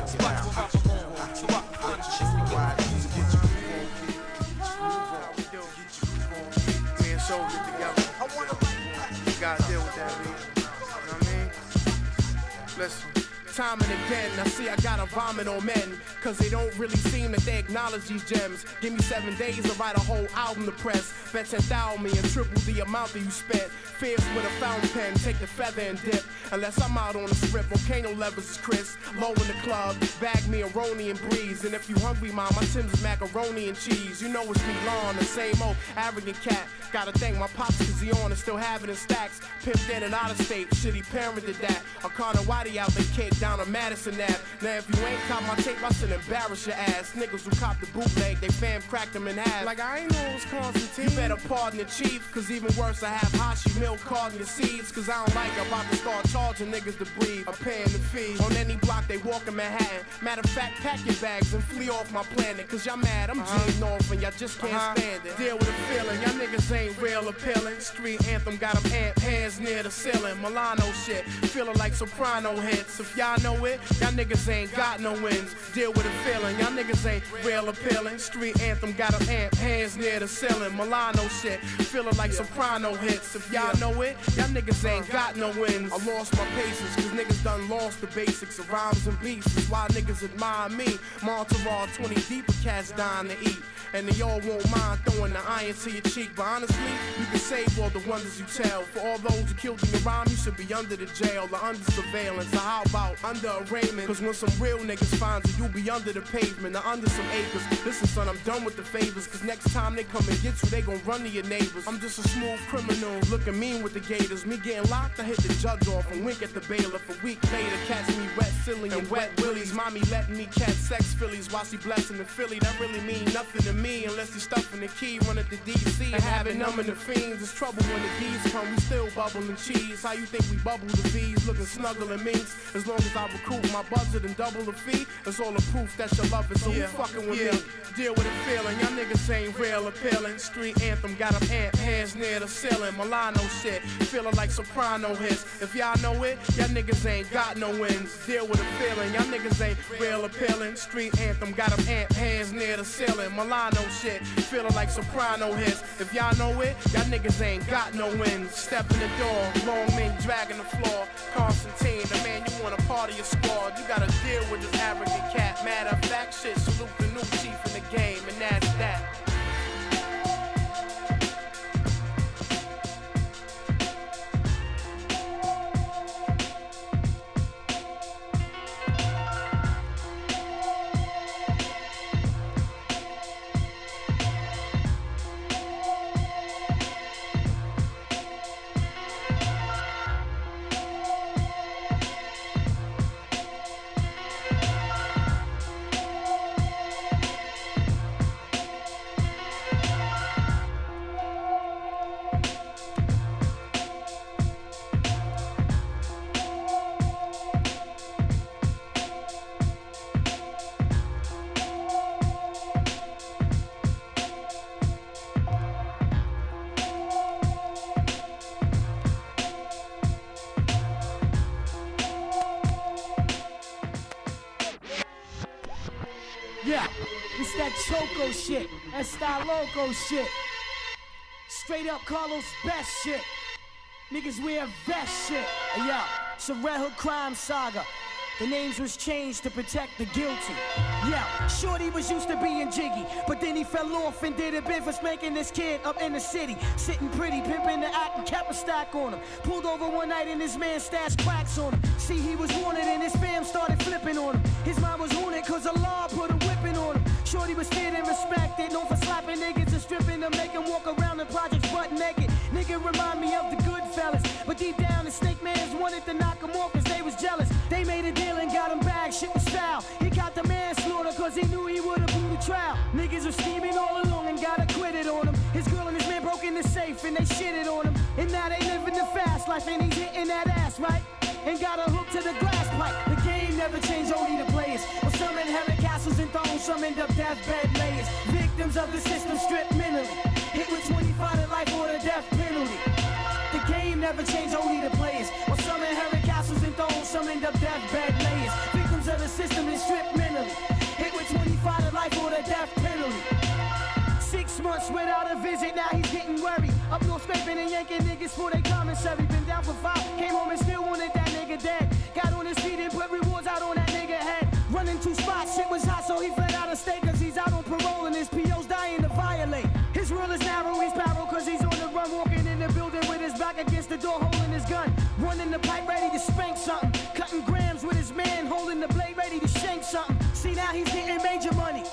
Time and again, I see I gotta vomit on men. Cause they don't really seem that they acknowledge these gems. Give me seven days to write a whole album to press. Bet 10,000 me and triple the amount that you spent. Fierce with a fountain pen, take the feather and dip. Unless I'm out on the strip, volcano levels is Chris. Low in the club, bag me a Roni and breeze. And if you hungry, mom, my Tim's macaroni and cheese. You know it's me, Lon, the same old arrogant cat. Gotta thank my pops cause he on and still have it in stacks. Pimped in and out of state, shitty parent did that. A Connor Whitey out the cake down on Madison Ave. Now if you ain't caught my tape, I should embarrass your ass. Niggas who cop the bootleg, they fam cracked them in half. Like I ain't know it was Constantine. You better pardon the chief, cause even worse, I have Hashi milk carding your seeds. Cause I don't like about to start charging niggas to breathe. I'm paying the fee. On any block they walk in Manhattan. Matter of fact, pack your bags and flee off my planet. Cause y'all mad, I'm uh off and y'all just can't Uh-huh. stand it. Deal with the feeling, y'all niggas ain't real appealing. Street anthem got them amp hands near the ceiling. Milano shit, feeling like soprano hits. If y'all know it, y'all niggas ain't got no wins. Deal with the feeling, y'all niggas ain't real appealing. Street anthem got them amp hands near the ceiling. Milano shit, feeling like soprano hits. If y'all know it, y'all niggas ain't got no wins. I lost my patience, cause niggas done lost the basics of rhymes and beats. That's why niggas admire me. Monterey 20 deeper cats dying to eat. And they all won't mind throwing the iron to your cheek. But honestly, you can save all the wonders you tell. For all those who killed in your rhyme, you should be under the jail or under surveillance. Or how about under arraignment? Cause when some real niggas find you, you'll be under the pavement or under some acres. Listen, son, I'm done with the favors. Cause next time they come and get you, they gon' run to your neighbors. I'm just a smooth criminal, looking mean with the gators. Me getting locked, I hit the judge off and wink at the bailiff. A week later, catch me wet silly and wet willies. Mommy letting me catch sex fillies while she blessing the Philly. That really mean nothing to me unless you stuffing the key, running to DC and having numbing the fiends. It's trouble when the D's come, we still bubbling cheese. How you think we bubble the V's, looking snuggle and minks? As long as I recoup my budget and double the fee, it's all the proof that your love is so who fucking with me. Deal with the feeling, y'all niggas ain't real appealing. Street anthem got them amp hands near the ceiling. Milano shit, feeling like soprano hits. If y'all know it, y'all niggas ain't got no wins. Deal with the feeling, y'all niggas ain't real appealing. Street anthem got them amp hands near the ceiling. Milano shit, feeling like soprano hits. If y'all know it, y'all niggas ain't got no wins. Step in the door, long men dragging the floor. Constantine, the man you want a part of your squad. You gotta deal with this arrogant cat. Matter of fact, shit, salute the new chief in the game, and that's that. Loco shit. Straight up Carlos best shit. Niggas wear vest shit. Hey, yo, it's a Red Hook crime saga. The names was changed to protect the guilty. Yeah, Shorty was used to being jiggy, but then he fell off and did a bit for spanking this kid up in the city. Sitting pretty, pimping the act and kept a stack on him. Pulled over one night and his man stashed cracks on him. See, he was wanted and his fam started flipping on him. His mind was on it cause a law put him. Shorty was feared and respected, known for slapping niggas and stripping them, make 'em walk around the projects butt naked. Nigga remind me of the good fellas, but deep down the snake mans wanted to knock 'em off cause they was jealous. They made a deal and got him back, shit was foul. He got the manslaughter cause he knew he would've blew the trial. Niggas were scheming all along and got acquitted on him. His girl and his man broke in the safe and they shitted on him. And now they living the fast life and he's hitting that ass, right? And got a hook to the glass pipe. The never changed, only the players. Well, some inherit castles and thrones, some end up deathbed layers. Victims of the system stripped mentally. Hit with 25 to life or the death penalty. The game never changed, only the players. Well, some inherit castles and thrones, some end up deathbed layers. Victims of the system and stripped mentally. Hit with 25 to life or the death penalty. Six months without a visit, now he's getting worried. Up north scraping and yanking niggas for their commissary. Been down for five, came home and still wanted that nigga dead. Got on his feet and put rewards out on that nigga head. Running two spots, shit was hot, so he fled out of state cause he's out on parole and his PO's dying to violate. His rule is narrow, he's barrel cause he's on the run, walking in the building with his back against the door, holding his gun. Running the pipe ready to spank something. Cutting grams with his man, holding the blade ready to shank something. See now he's getting major money.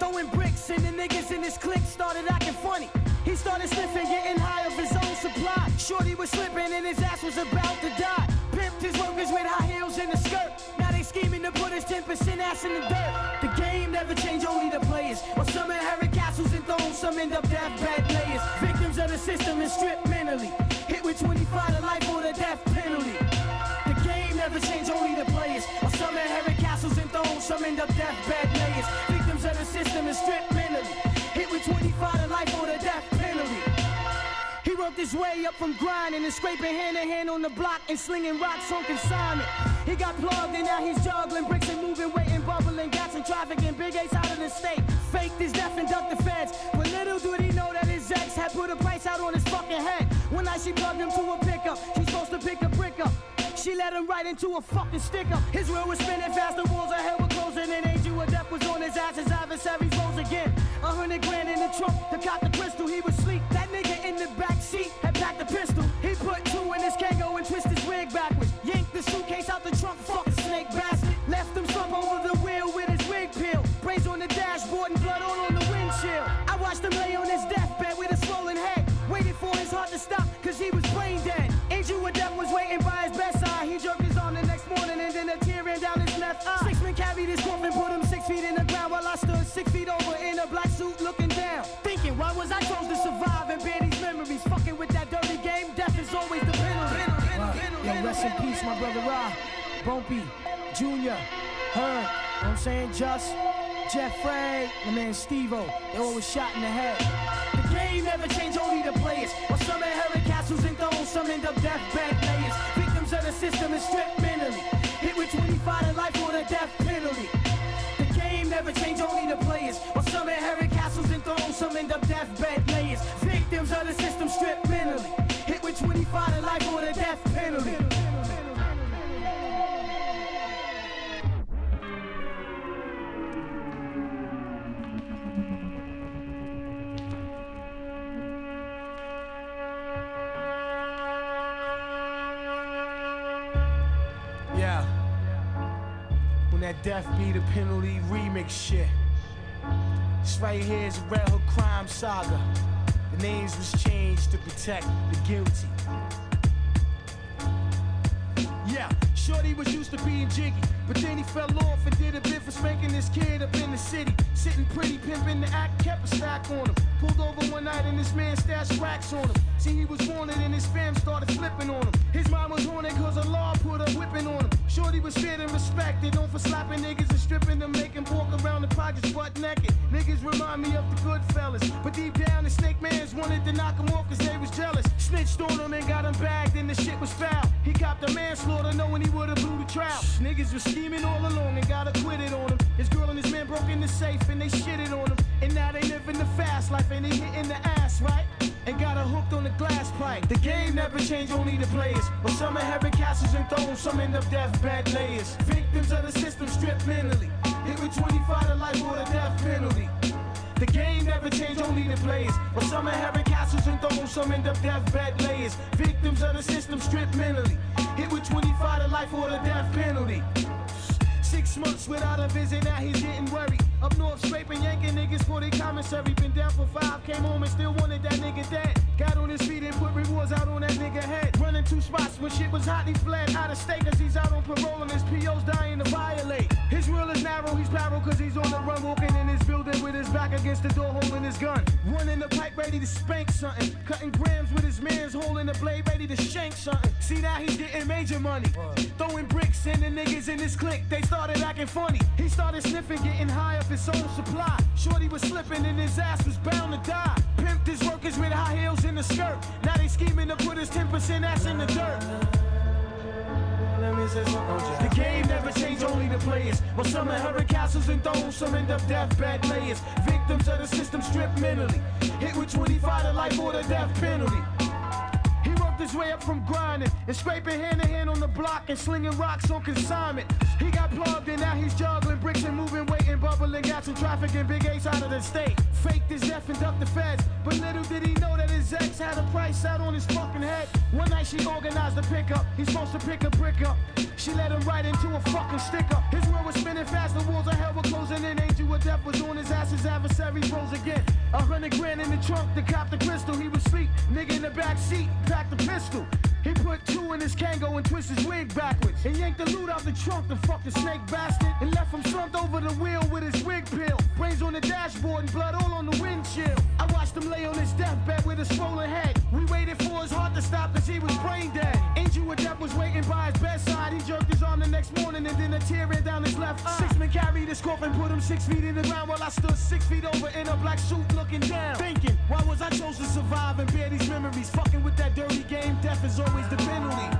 Throwing bricks and the niggas in his clique started acting funny. He started sniffing, getting high of his own supply. Shorty was slipping and his ass was about to die. Pimped his workers with high a skirt. Now they ass in the dirt. The game never changed, only the players. While some inherit castles and thrones, some end up deathbed players. Victims of the system and stripped mentally. Hit with 25 to life or the death penalty. The game never changed, only the players. While some inherit castles and thrones, some end up deathbed players. Victims of the system and stripped mentally. Worked his way up from grinding and scraping hand to hand on the block and slinging rocks on consignment. He got plugged and now he's juggling bricks and moving weight and bubbling gas and trafficking big A's out of the state. Faked his death and ducked the feds. But little did he know that his ex had put a price out on his fucking head. One night she plugged him to a pickup. She's supposed to pick a brick up. She let him right into a fucking sticker. His wheel was spinning fast, the walls hell were closing, and angel of death was on his ass. His adversaries rose again. A hundred grand in the trunk to cop the crystal. He was sleep. Had Bumpy, Junior, Herb, you know what I'm saying? Just, Jeff Frey, my man Steve-O. They all was shot in the head. The game never changed, only the players. While some inherit castles and thrones, some end up deathbed players. Victims of the system and stripped mentally. Hit with 25 to life or the death penalty. The game never changed, only the players. While some inherit castles and thrones, some end up deathbed players. Victims of the system stripped death be the penalty remix shit. This right here is a Red Hook crime saga. The names was changed to protect the guilty. Shorty was used to being jiggy, but then he fell off and did a bit for spanking this kid up in the city. Sitting pretty, pimping the act, kept a stack on him. Pulled over one night and this man stashed racks on him. See, he was wanted and his fam started flipping on him. His mom was on it cause the law put a whipping on him. Shorty was feared and respected, known for slapping niggas and stripping them, making walk around the projects butt naked. Niggas remind me of the good fellas, but deep down the snake mans wanted to knock him off cause they was jealous. Snitched on him and got him bagged and the shit was foul. He copped a manslaughter knowing he would've blew the. Niggas was scheming all along and got acquitted on him. His girl and his man broke in the safe and they shitted on him. And now they living the fast life and they hitting the ass, right? And got her hooked on the glass pipe. The game never changed, only the players. But some inherit castles and thrones, some end up deathbed layers. Victims of the system stripped mentally. Hit with 25 to life or the death penalty. The game never changed, only the players. But some inherit castles and thrones, some end up deathbed layers. Victims of the system stripped mentally. Hit with 25 to life or the death penalty. Six months without a visit, now he's getting worried. Up north, scraping, yanking niggas for their commissary. Been down for five, came home and still wanted that nigga dead. Got on his feet and put rewards out on that nigga head. Running two spots when shit was hot, he fled out of state cause he's out on parole and his PO's dying to violate. His real is narrow, he's barrel cause he's on the run, walking in his building with his back against the door, holding his gun. One in the pipe, ready to spank something. Cutting grams with his man's holding the blade, ready to shank something. See now he's getting major money. Throwing bricks in the niggas in his clique, they started acting funny. He started sniffing, getting high off his own supply. Shorty was slipping and his ass was bound to die. Pimped his workers with high heels in the skirt. Now they scheming to put his 10% ass in the dirt. The game never changed, only the players. Well, some inherit castles and thrones, some end up deathbed layers. Victims of the system stripped mentally. Hit with 25 to life or the death penalty. His way up from grinding and scraping hand to hand on the block and slinging rocks on consignment. He got plugged and now he's juggling bricks and moving weight and bubbling gas and traffic and big A's out of the state. Faked his death and ducked the feds, but little did he know that his ex had a price out on his fucking head. One night she organized the pickup. He's supposed to pick a brick up. She let him right into a fucking sticker. His world was spinning fast, the walls of hell were closing in. Angel of death was on his ass, his adversary rose again. A hundred grand in the trunk to cop the crystal. He was sleep, nigga in the back seat, packed the pistol. He put two in his Kango and twist his wig backwards. And yanked the loot out the trunk, the fucking snake bastard. And left him slumped over the wheel with his wig peel. Brains on the dashboard and blood all on the windshield. I watched him lay on his deathbed with a swollen head. We waited for his heart to stop cause he was brain dead. Angel with death was waiting by his bedside. He jerked his arm the next morning and then a tear ran down his left eye. Six men carried his coffin, put him six feet in the ground while I stood six feet over in a black suit looking down. Thinking, why was I chosen to survive and bear these memories? Fucking with that dirty game, death is always the penalty.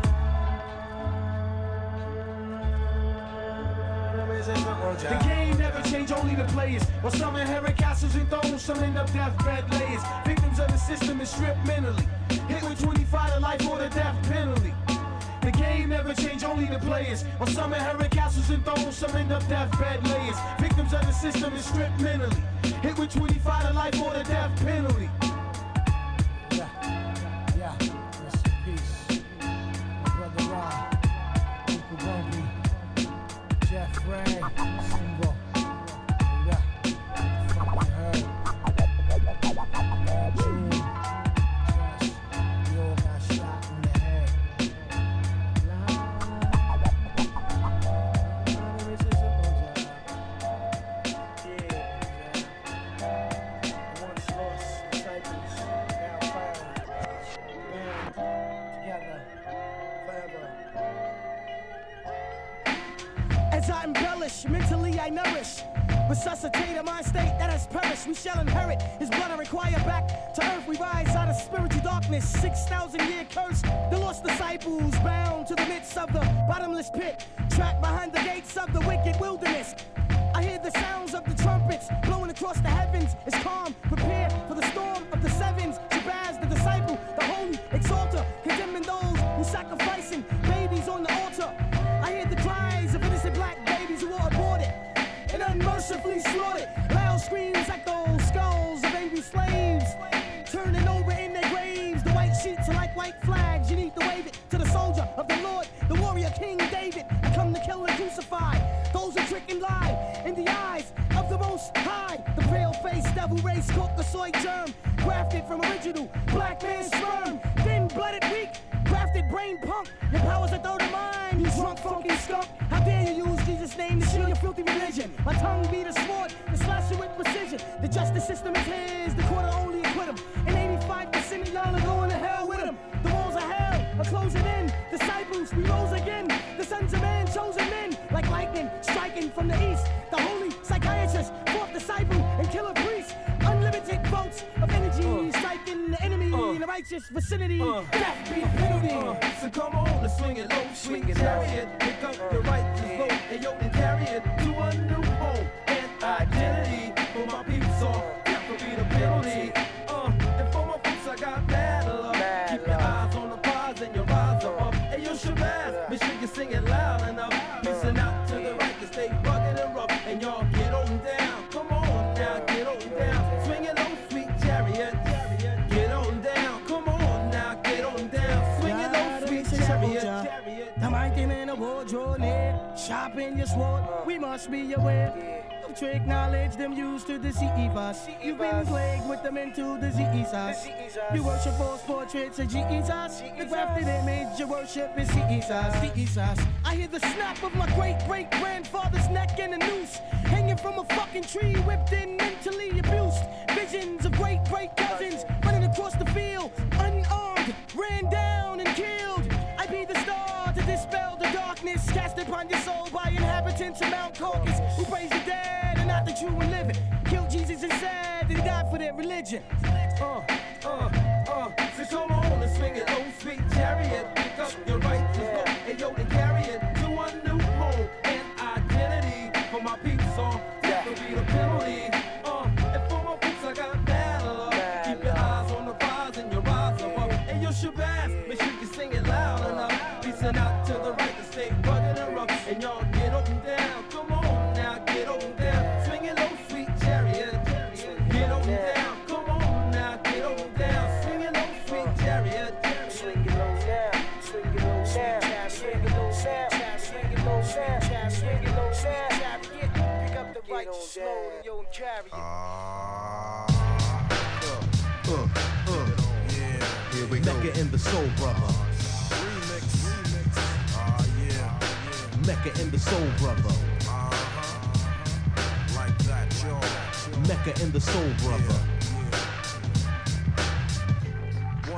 The game never change, only the players. While some inherit castles and thrones, some end up deathbed layers. Victims of the system is stripped mentally. Hit with 25 to life or the death penalty. The game never change, only the players. While some inherit castles and thrones, some end up deathbed layers. Victims of the system is stripped mentally. Hit with 25 to life or the death penalty. Nourish. Resuscitate a mind state that has perished. We shall inherit his blood I require back to earth. We rise out of spiritual darkness. 6,000 year curse. The lost disciples bound to the midst of the bottomless pit. Trapped behind the gates of the wicked wilderness. I hear the sounds of the trumpets blowing across the heavens. It's calm, prepare for unmercifully slaughtered. Loud screams echo skulls of angry slaves turning over in their graves. The white sheets are like white flags. You need to wave it to the soldier of the Lord, the warrior King David. I come to kill and crucify those who trick and lie in the eyes of the Most High. The pale-faced devil race Caucasoid germ, grafted from original black man's sperm. Thin-blooded weak, grafted brain punk. Your powers are third of mine, drunk funky skunk. How dare you use Jesus' name to shield your filthy religion? My tongue be the sword to slash you with precision. The justice system is his, the court will only acquit him. And 85% of y'all are going to hell with him. The walls of hell are closing in. Disciples, we rose again. The sons of man, chosen men, like lightning striking from the east. The holy psychiatrist, fourth disciple, and Killah Priest. Unlimited votes of in the righteous vicinity. Uh. Death be the penalty. Uh. So come on, let's swing it low, swing it chariot. Pick up the righteous vote and yo, and carry it to a new home and identity. For my people, so death will be the penalty. Sharpen your sword. We must be aware of trick knowledge them used to deceive us. You've been plagued with them into diseases. You worship false portraits of Jesus. The grafted image you worship is Jesus. Jesus. I hear the snap of my great great grandfather's neck in a noose, hanging from a fucking tree, whipped in mentally abused. Visions of great great cousins running across the field, unarmed, ran down and killed. I be the star to dispel the darkness cast upon your soul by inhabitants of Mount Caucasus who praise the dead and not the true and living. Killed Jesus and said that he died for their religion. Uh, uh, uh. So come on and swing it low, sweet chariot. Pick up your righteous uh, uh, uh, yeah, here we Mecca go. and the Soul Brother. Remix, remix. Uh, yeah, yeah. Mecca and the Soul Brother. Uh-huh. Like that. Mecca and the Soul Brother. Yeah.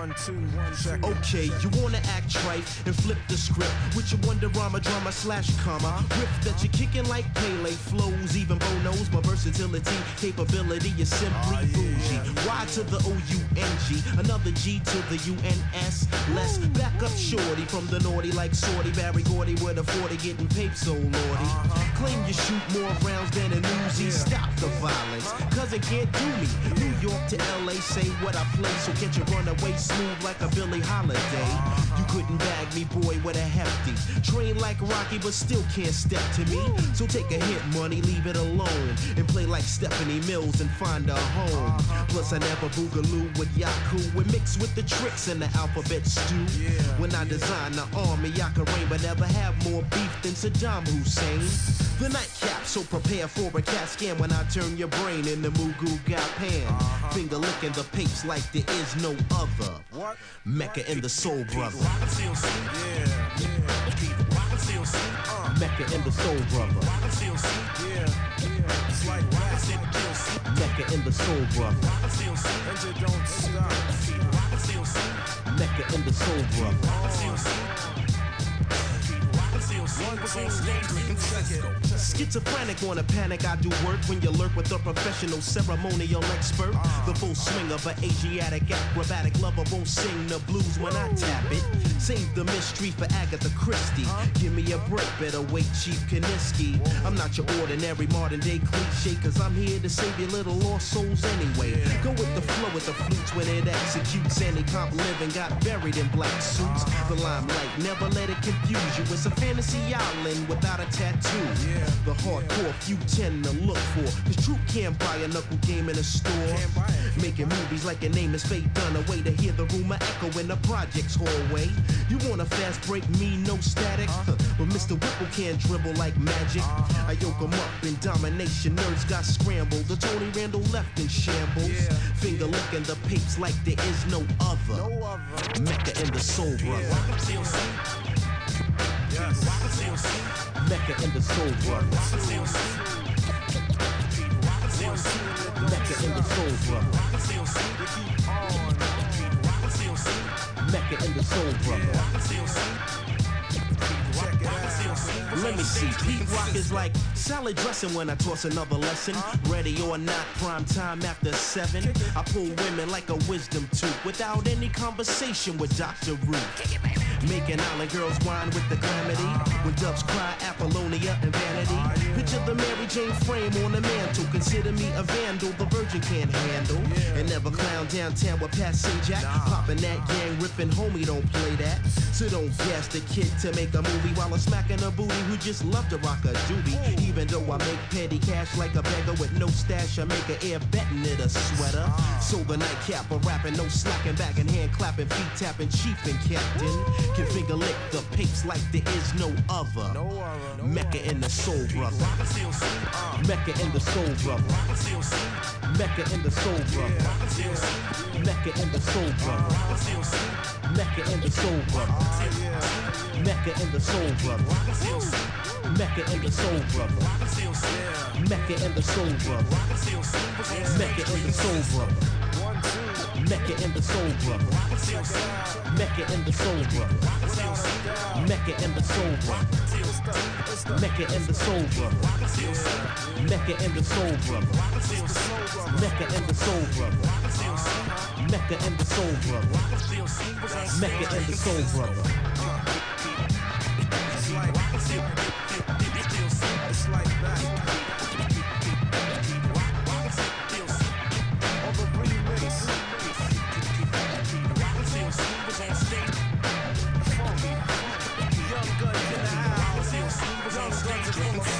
One, two, one, check. Okay, you wanna act trite and flip the script with your Wonderama drama slash comma. Riff that you're kicking like Pele flows, even Bo knows my versatility, capability is simply ah, bougie. Y to the O U N G, another G to the U N S. Let's back up shorty from the naughty like Sorty Berry Gordy with a 40 getting paid so lordy. Uh-huh. Claim you shoot more rounds than an Uzi. Stop the violence, cause it can't do me. New York to LA, say what I play, so get your runaway smooth like a Billie Holiday. You couldn't bag me, boy, with a hefty. Train like Rocky, but still can't step to me. So take a hit, money, leave it alone. And play like Stephanie Mills and find a home. Plus, I never boogaloo with Yaku. We mix with the tricks in the alphabet stew. When I design the army, I can reign, but never have more beef than Saddam Hussein. The nightcap, so prepare for a cat scan when I turn your brain into moo goo gai pan. Uh-huh. Finger licking the papes like there is no other. What? Mecca and the Soul Brother. Yeah, yeah. Uh. Mecca and the Soul Brother. Yeah, yeah. It's like. Mecca and the Soul Brother. And you don't stop. Mecca and the Soul Brother. Schizophrenic on a panic, I do work when you lurk with a professional ceremonial expert. The full swing of an Asiatic acrobatic lover won't sing the blues when I tap it. Save the mystery for Agatha Christie. Give me a break, better wait, Chief Kaniski. I'm not your ordinary modern day cliche, cause I'm here to save your little lost souls anyway. Go with the flow with the when it executes. Any comp living got buried in black suits. The limelight, never let it confuse you. It's a fantasy island without a tattoo. The hardcore few tend to look for. Cause truth can't buy a knuckle game in a store. Making movies like your name is Faye Dunaway to hear the rumor echo in the project's hallway. You want a fast break, me no static. But Mr. Whipple can't dribble like magic. I yoke 'em up in domination. Nerds got scrambled. The Tony Randall left in shambles. Finger licking the papes like there is no other. Mecca and the Soul Brother. Mecca and the Soul Brother. Mecca and the Soul Brother. Mecca and the Soul Brother. Let me see. Pete Rock is like salad dressing when I toss another lesson. Ready or not, prime time after seven. I pull women like a wisdom tooth without any conversation with Dr. Ruth. Making island girls whine with the calamity. When doves cry, Apollonia and vanity. Picture the Mary Jane frame on the mantle. Consider me a vandal, the virgin can't handle. And never clown downtown with passing Jack. Popping that gang, ripping homie, don't play that. So don't gas the kid to make a movie while I'm smacking a booty who just love to rock a doobie. Even though I make petty cash like a beggar with no stash, I make an air betting it a sweater. So the nightcap, a rapping, no slacking back and hand clapping, feet tapping, chief and captain can finger lick the pinks like there is no other. No other. Mecca in the soul brother. Mecca and the soul brother. Mecca and the soul brother. Mecca and the soul brother. Mecca and the soul brother. Mecca and the soul brother. Mecca and the Soul Brother. Mecca and the Soul Brother. Mecca and the Soul Brother. Mecca and the soul brother. Mecca and the soul brother. Mecca and the soul brother. Mecca and the soul brother. Mecca and the soul brother. Mecca and the soul brother. Mecca and the soul brother. Mecca and the soul brother. It's like that. dreams.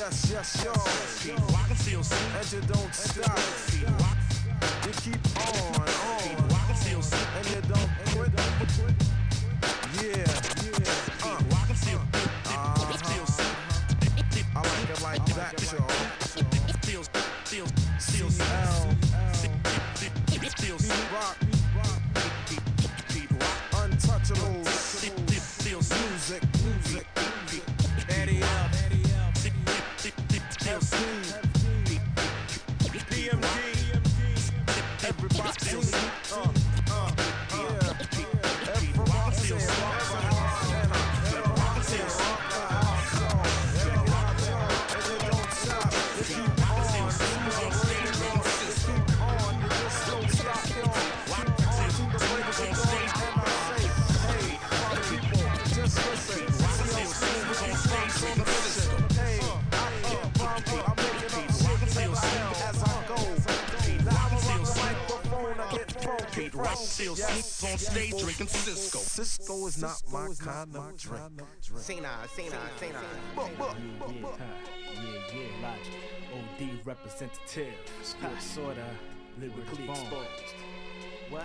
Yes, yes, y'all. Keep rockin', still sleep. And you don't stop. Keep rock. You keep on. Is not my kind of drink. Cena, Cena, Cena. Yeah, yeah, Logic. OD representative. Sorta lyrically exposed. What?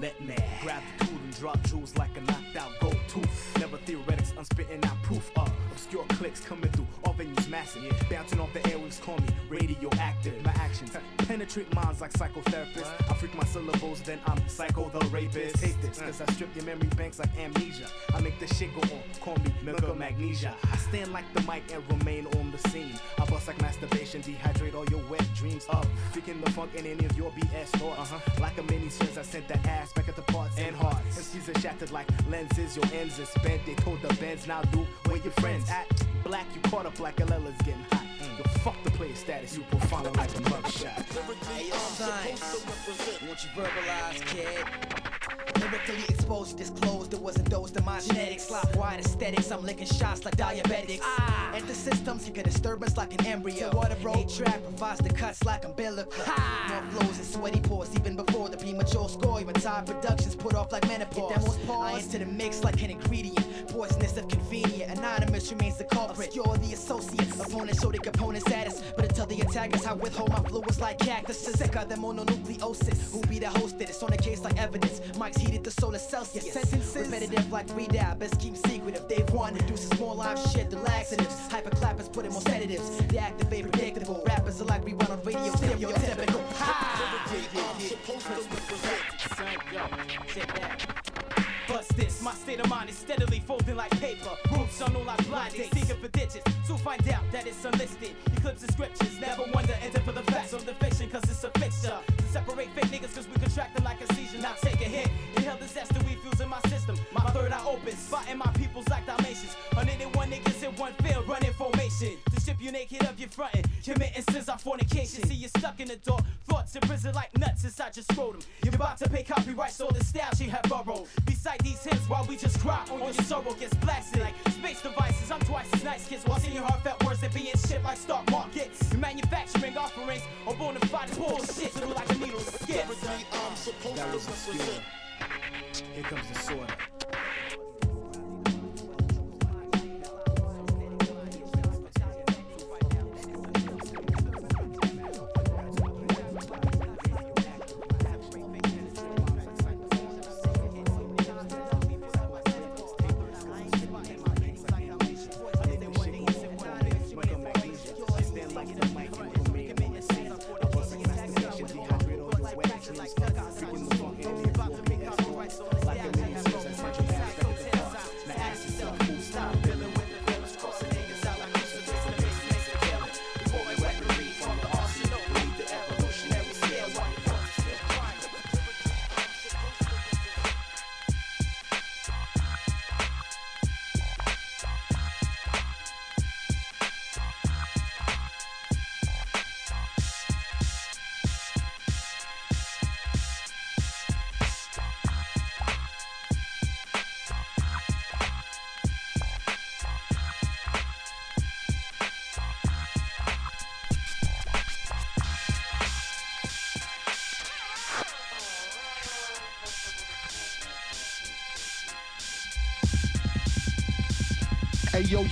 Let me grab the tool and drop jewels like a knocked out gold tooth. Never theoretics, I'm spitting out proof of obscure clicks coming through. All venues massive. Bouncing off the airwaves, call me radioactive. My actions penetrate minds like psychotherapists. I freak my syllables, then I'm psycho the rapist. Take this, cause I strip your memory banks like amnesia. I make the shit go on, call me of magnesia. I stand like the mic and remain on the scene. I bust like masturbation, dehydrate all your wet dreams up. Freaking the funk in any of your BS thoughts. Uh-huh. Like a mini sense, I sent that ass back at the parts and hearts. MCs are shattered like lenses, your ends are spent. They told the bands now do where your friends at. Black, you caught up like a Lella's getting hot. Yo, fuck the player status, you profile like a mugshot. Hey, yo, son. Won't you verbalize, kid? Lyrically exposed, disclosed, it wasn't those in my genetics. Slop wide aesthetics, I'm licking shots like diabetics. Ah. Enter systems, you get disturbance like an embryo. Water bro, track provides the cuts like umbilical. More flows and sweaty pores, even before the premature score. Even time productions put off like menopause. Get I enter the mix like an ingredient. Poisonous if convenient. Anonymous remains the culprit. You're the associates, Opponents show their component status. But until the attackers, I withhold my fluids like cactuses. Sicker than mononucleosis. Who be the host? It's on the case like evidence. Mike's heated the solar Celsius. Sentences repetitive like redab. Best keep secretive. They've won. Reduces more live shit to laxatives. Hyperclappers put in more sedatives. The active They activate predictable. Rappers are like rerun on radio. Stereotypical. Ha! Yeah, yeah, yeah. Check that. Bust this, my state of mind is steadily folding like paper. Roots on all like blind dates, seeking for digits. To find out that it's unlisted. Eclipse the scriptures, never wonder, enter for the facts on the fiction, cause it's a fixture. To separate fake niggas, cause we contract them like a seizure. Now take My third eye open, spotting my peoples like Dalmatians. Unending one niggas in one field, running formation. To strip you naked of your frontin', committing sins on fornication. See you stuck in the door, thoughts in prison like nuts inside your scrotum. You're about to pay copyrights, all the style she had borrowed. Beside these hymns while we just cry on your sorrow gets blasted like space devices. I'm twice as nice kids while seeing your heartfelt words that being shit like stock markets. You're manufacturing offerings or bona fide bullshit to look like a needle skits. That was obscure. Here comes the sword.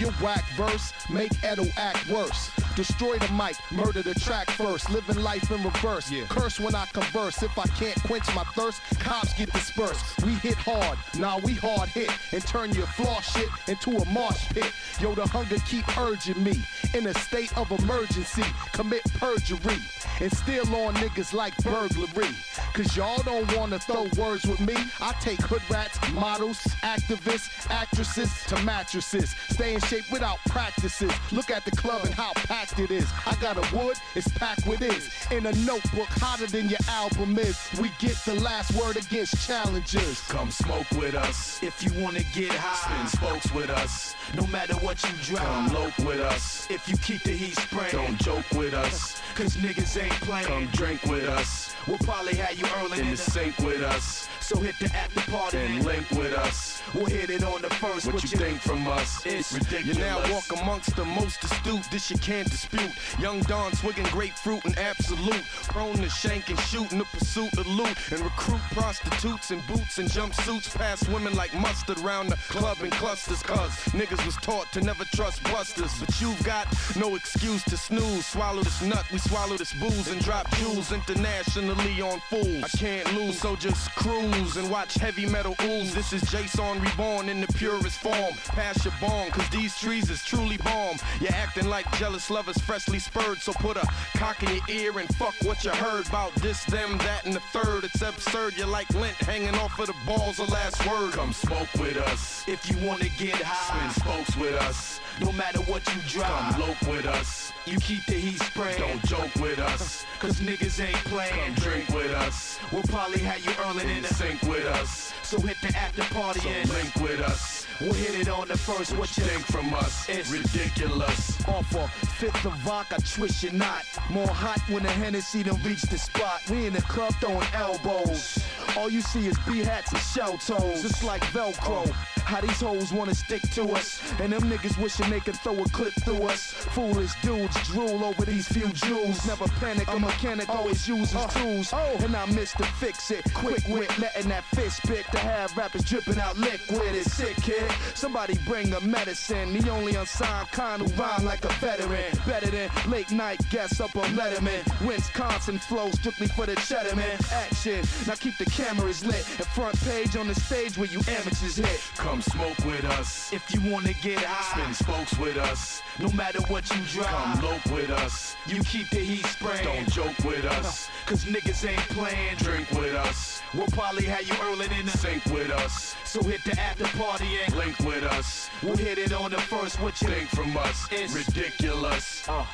Your whack verse make Edo act worse. Destroy the mic, murder the track first. Living life in reverse. Yeah. Curse when I converse. If I can't quench my thirst, cops get dispersed. We hit hard, nah we hard hit, and turn your flaw shit into a marsh pit. Yo, the hunger keep urging me. In a state of emergency, commit perjury. And still on niggas like burglary. Cause y'all don't wanna throw words with me. I take hood rats, models, activists, actresses to mattresses. Stay in shape without practices. Look at the club and how packed it is. I got a wood, it's packed with is. In a notebook, hotter than your album is. We get the last word against challengers. Come smoke with us if you wanna get high. Spin spokes with us, no matter what you drive. Come loke with us if you keep the heat spraying. Don't joke with us, cause niggas ain't playing. Come drink with us. We'll probably have you early in the sink with us. So hit the after party and link with us. We'll hit it on the first. What, you think from us? It's ridiculous. You now walk amongst the most astute, this you can't dispute. Young Don swigging grapefruit and Absolut. Prone to shank and shoot in the pursuit of loot. And recruit prostitutes in boots and jumpsuits. Pass women like mustard round the club in clusters. Cause niggas was taught to never trust busters. But you've got no excuse to snooze. Swallow this nut, we swallow this booze and drop jewels internationally on fools. I can't lose, so just cruise and watch heavy metal ooze. This is Jason reborn in the purest form. Pass your bong, cause these trees is truly bomb. You're acting like jealous lovers freshly spurred, so put a cock in your ear and fuck what you heard about this, them, that, and the third. It's absurd, you're like lint hanging off of the balls of last word. Come smoke with us if you wanna get high. Spin spokes with us, no matter what you drive. Come loke with us. You keep the heat spraying. Don't joke with us, cause niggas ain't playing. Come drink with us. We'll probably have you early in the sink with us. So hit the after party and link with us. We'll hit it on the first. What you think from us? It's ridiculous. Off a fifth of vodka, twist your knot. More hot when the Hennessy done reach the spot. We in the club throwing elbows. All you see is B-hats and shell toes. It's like Velcro. How these hoes wanna stick to us. And them niggas wishing they could throw a clip through us. Foolish dudes drool over these few jewels. Never panic, a mechanic always uses tools. Oh. And I miss to fix it. Quick wit, letting that fist spit to have rappers dripping out liquid. It's sick, kid. Somebody bring a medicine. The only unsigned kind who rhyme like a veteran. Better than late night guests up on Letterman. Wisconsin flow strictly for the cheddar man. Action. Now keep the cameras lit. And front page on the stage where you amateurs hit. Come smoke with us if you wanna get high. Spin spokes with us, no matter what you drive. Come loke with us. You keep the heat spraying. Don't joke with us, cause niggas ain't playing. Drink with us. We'll probably have you early in the sink with us. So hit the after party and link with us. We'll hit it on the first. What you think from us? It's ridiculous. Uh.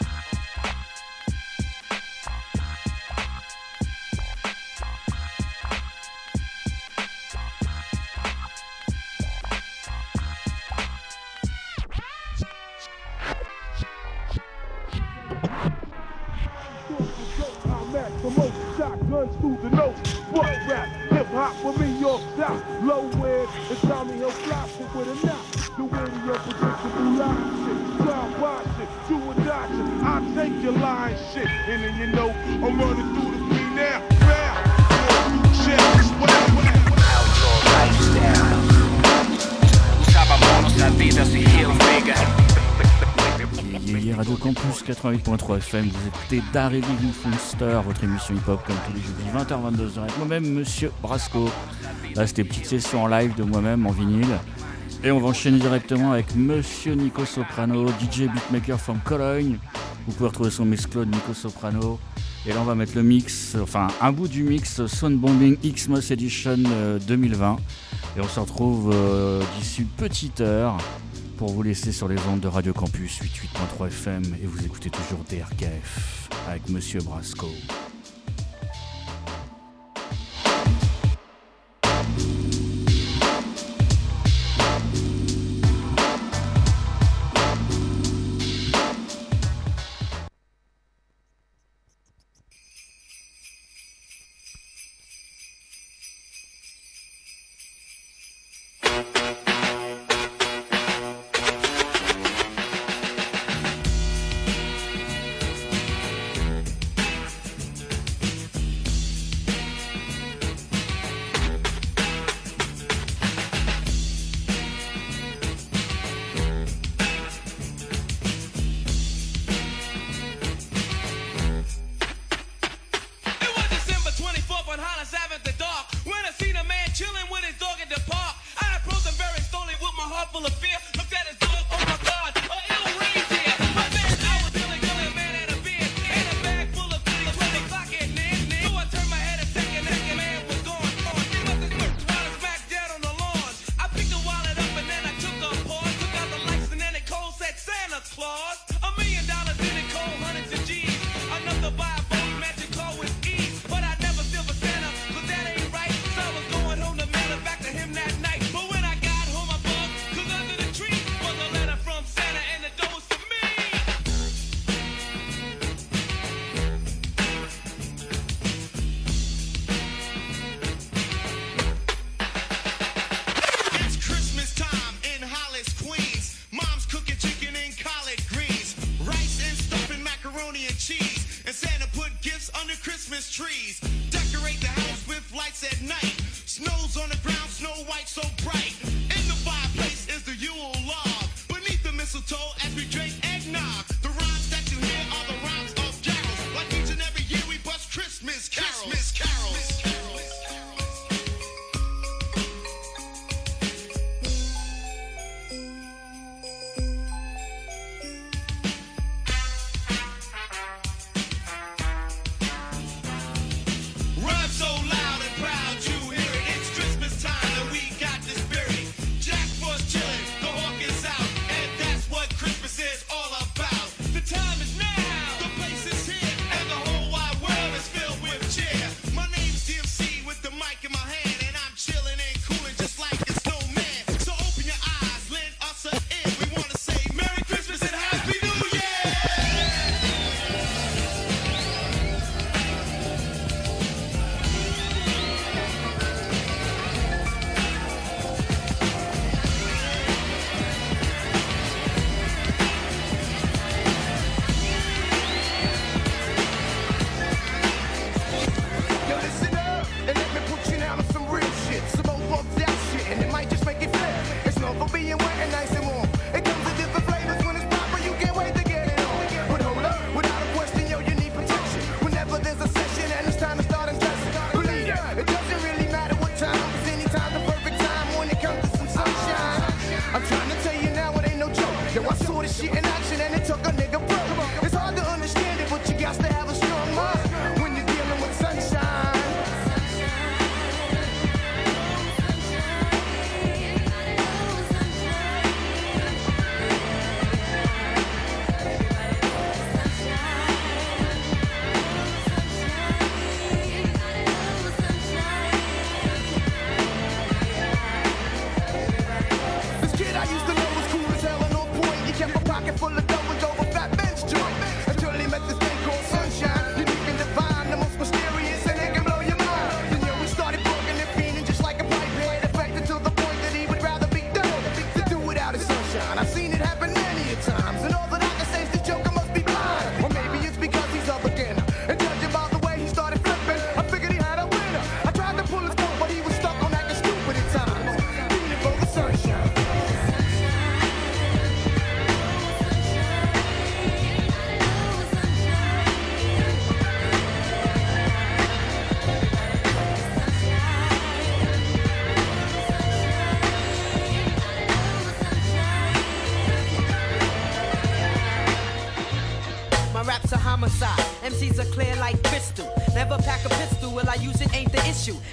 88.3 FM, vous écoutez Darry Funster, votre émission hip-hop comme tous les jeudis 20h-22h avec moi-même, Monsieur Brasco. Là, c'était petite session en live de moi-même en vinyle. Et on va enchaîner directement avec Monsieur Nico Soprano, DJ Beatmaker from Cologne. Vous pouvez retrouver son mixcloud Nico Soprano. Et là, on va mettre le mix, enfin un bout du mix Soundbombing Xmas Edition euh, 2020. Et on se retrouve euh, d'ici petite heure pour vous laisser sur les ondes de Radio Campus 88.3 FM et vous écoutez toujours DRKF avec Monsieur Brasco.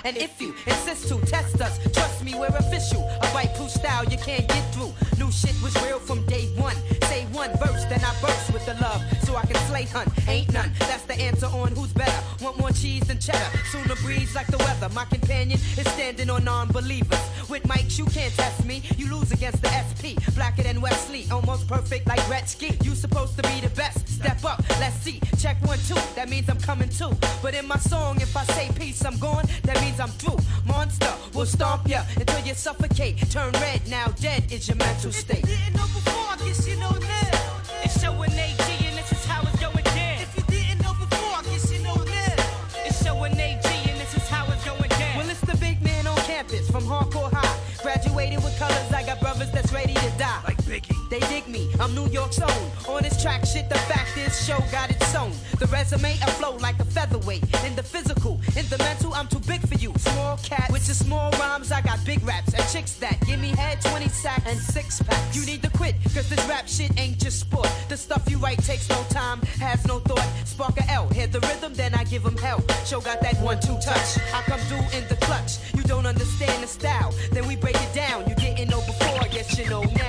And if you insist to test us, original.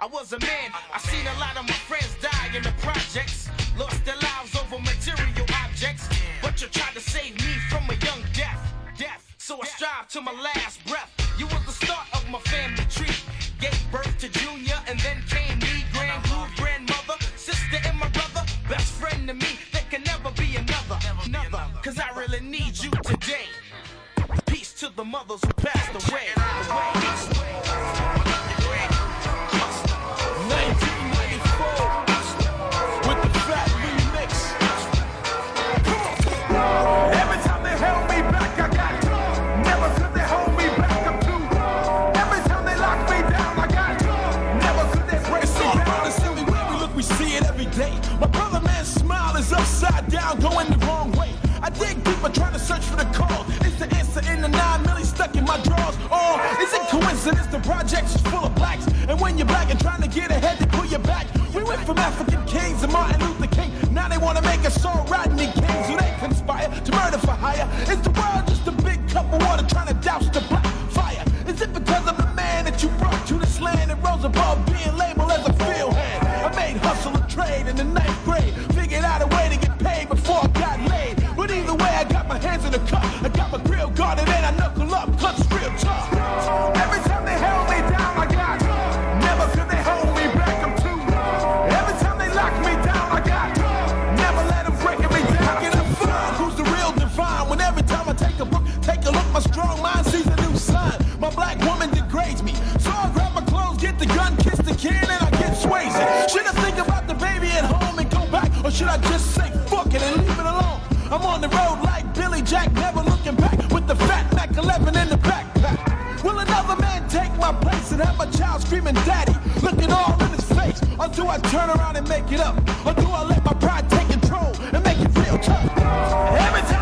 I was a man. Road like Billy Jack, never looking back with the fat Mac 11 in the backpack. Will another man take my place and have my child screaming daddy, looking all in his face? Or do I turn around and make it up? Or do I let my pride take control and make it real tough? Every time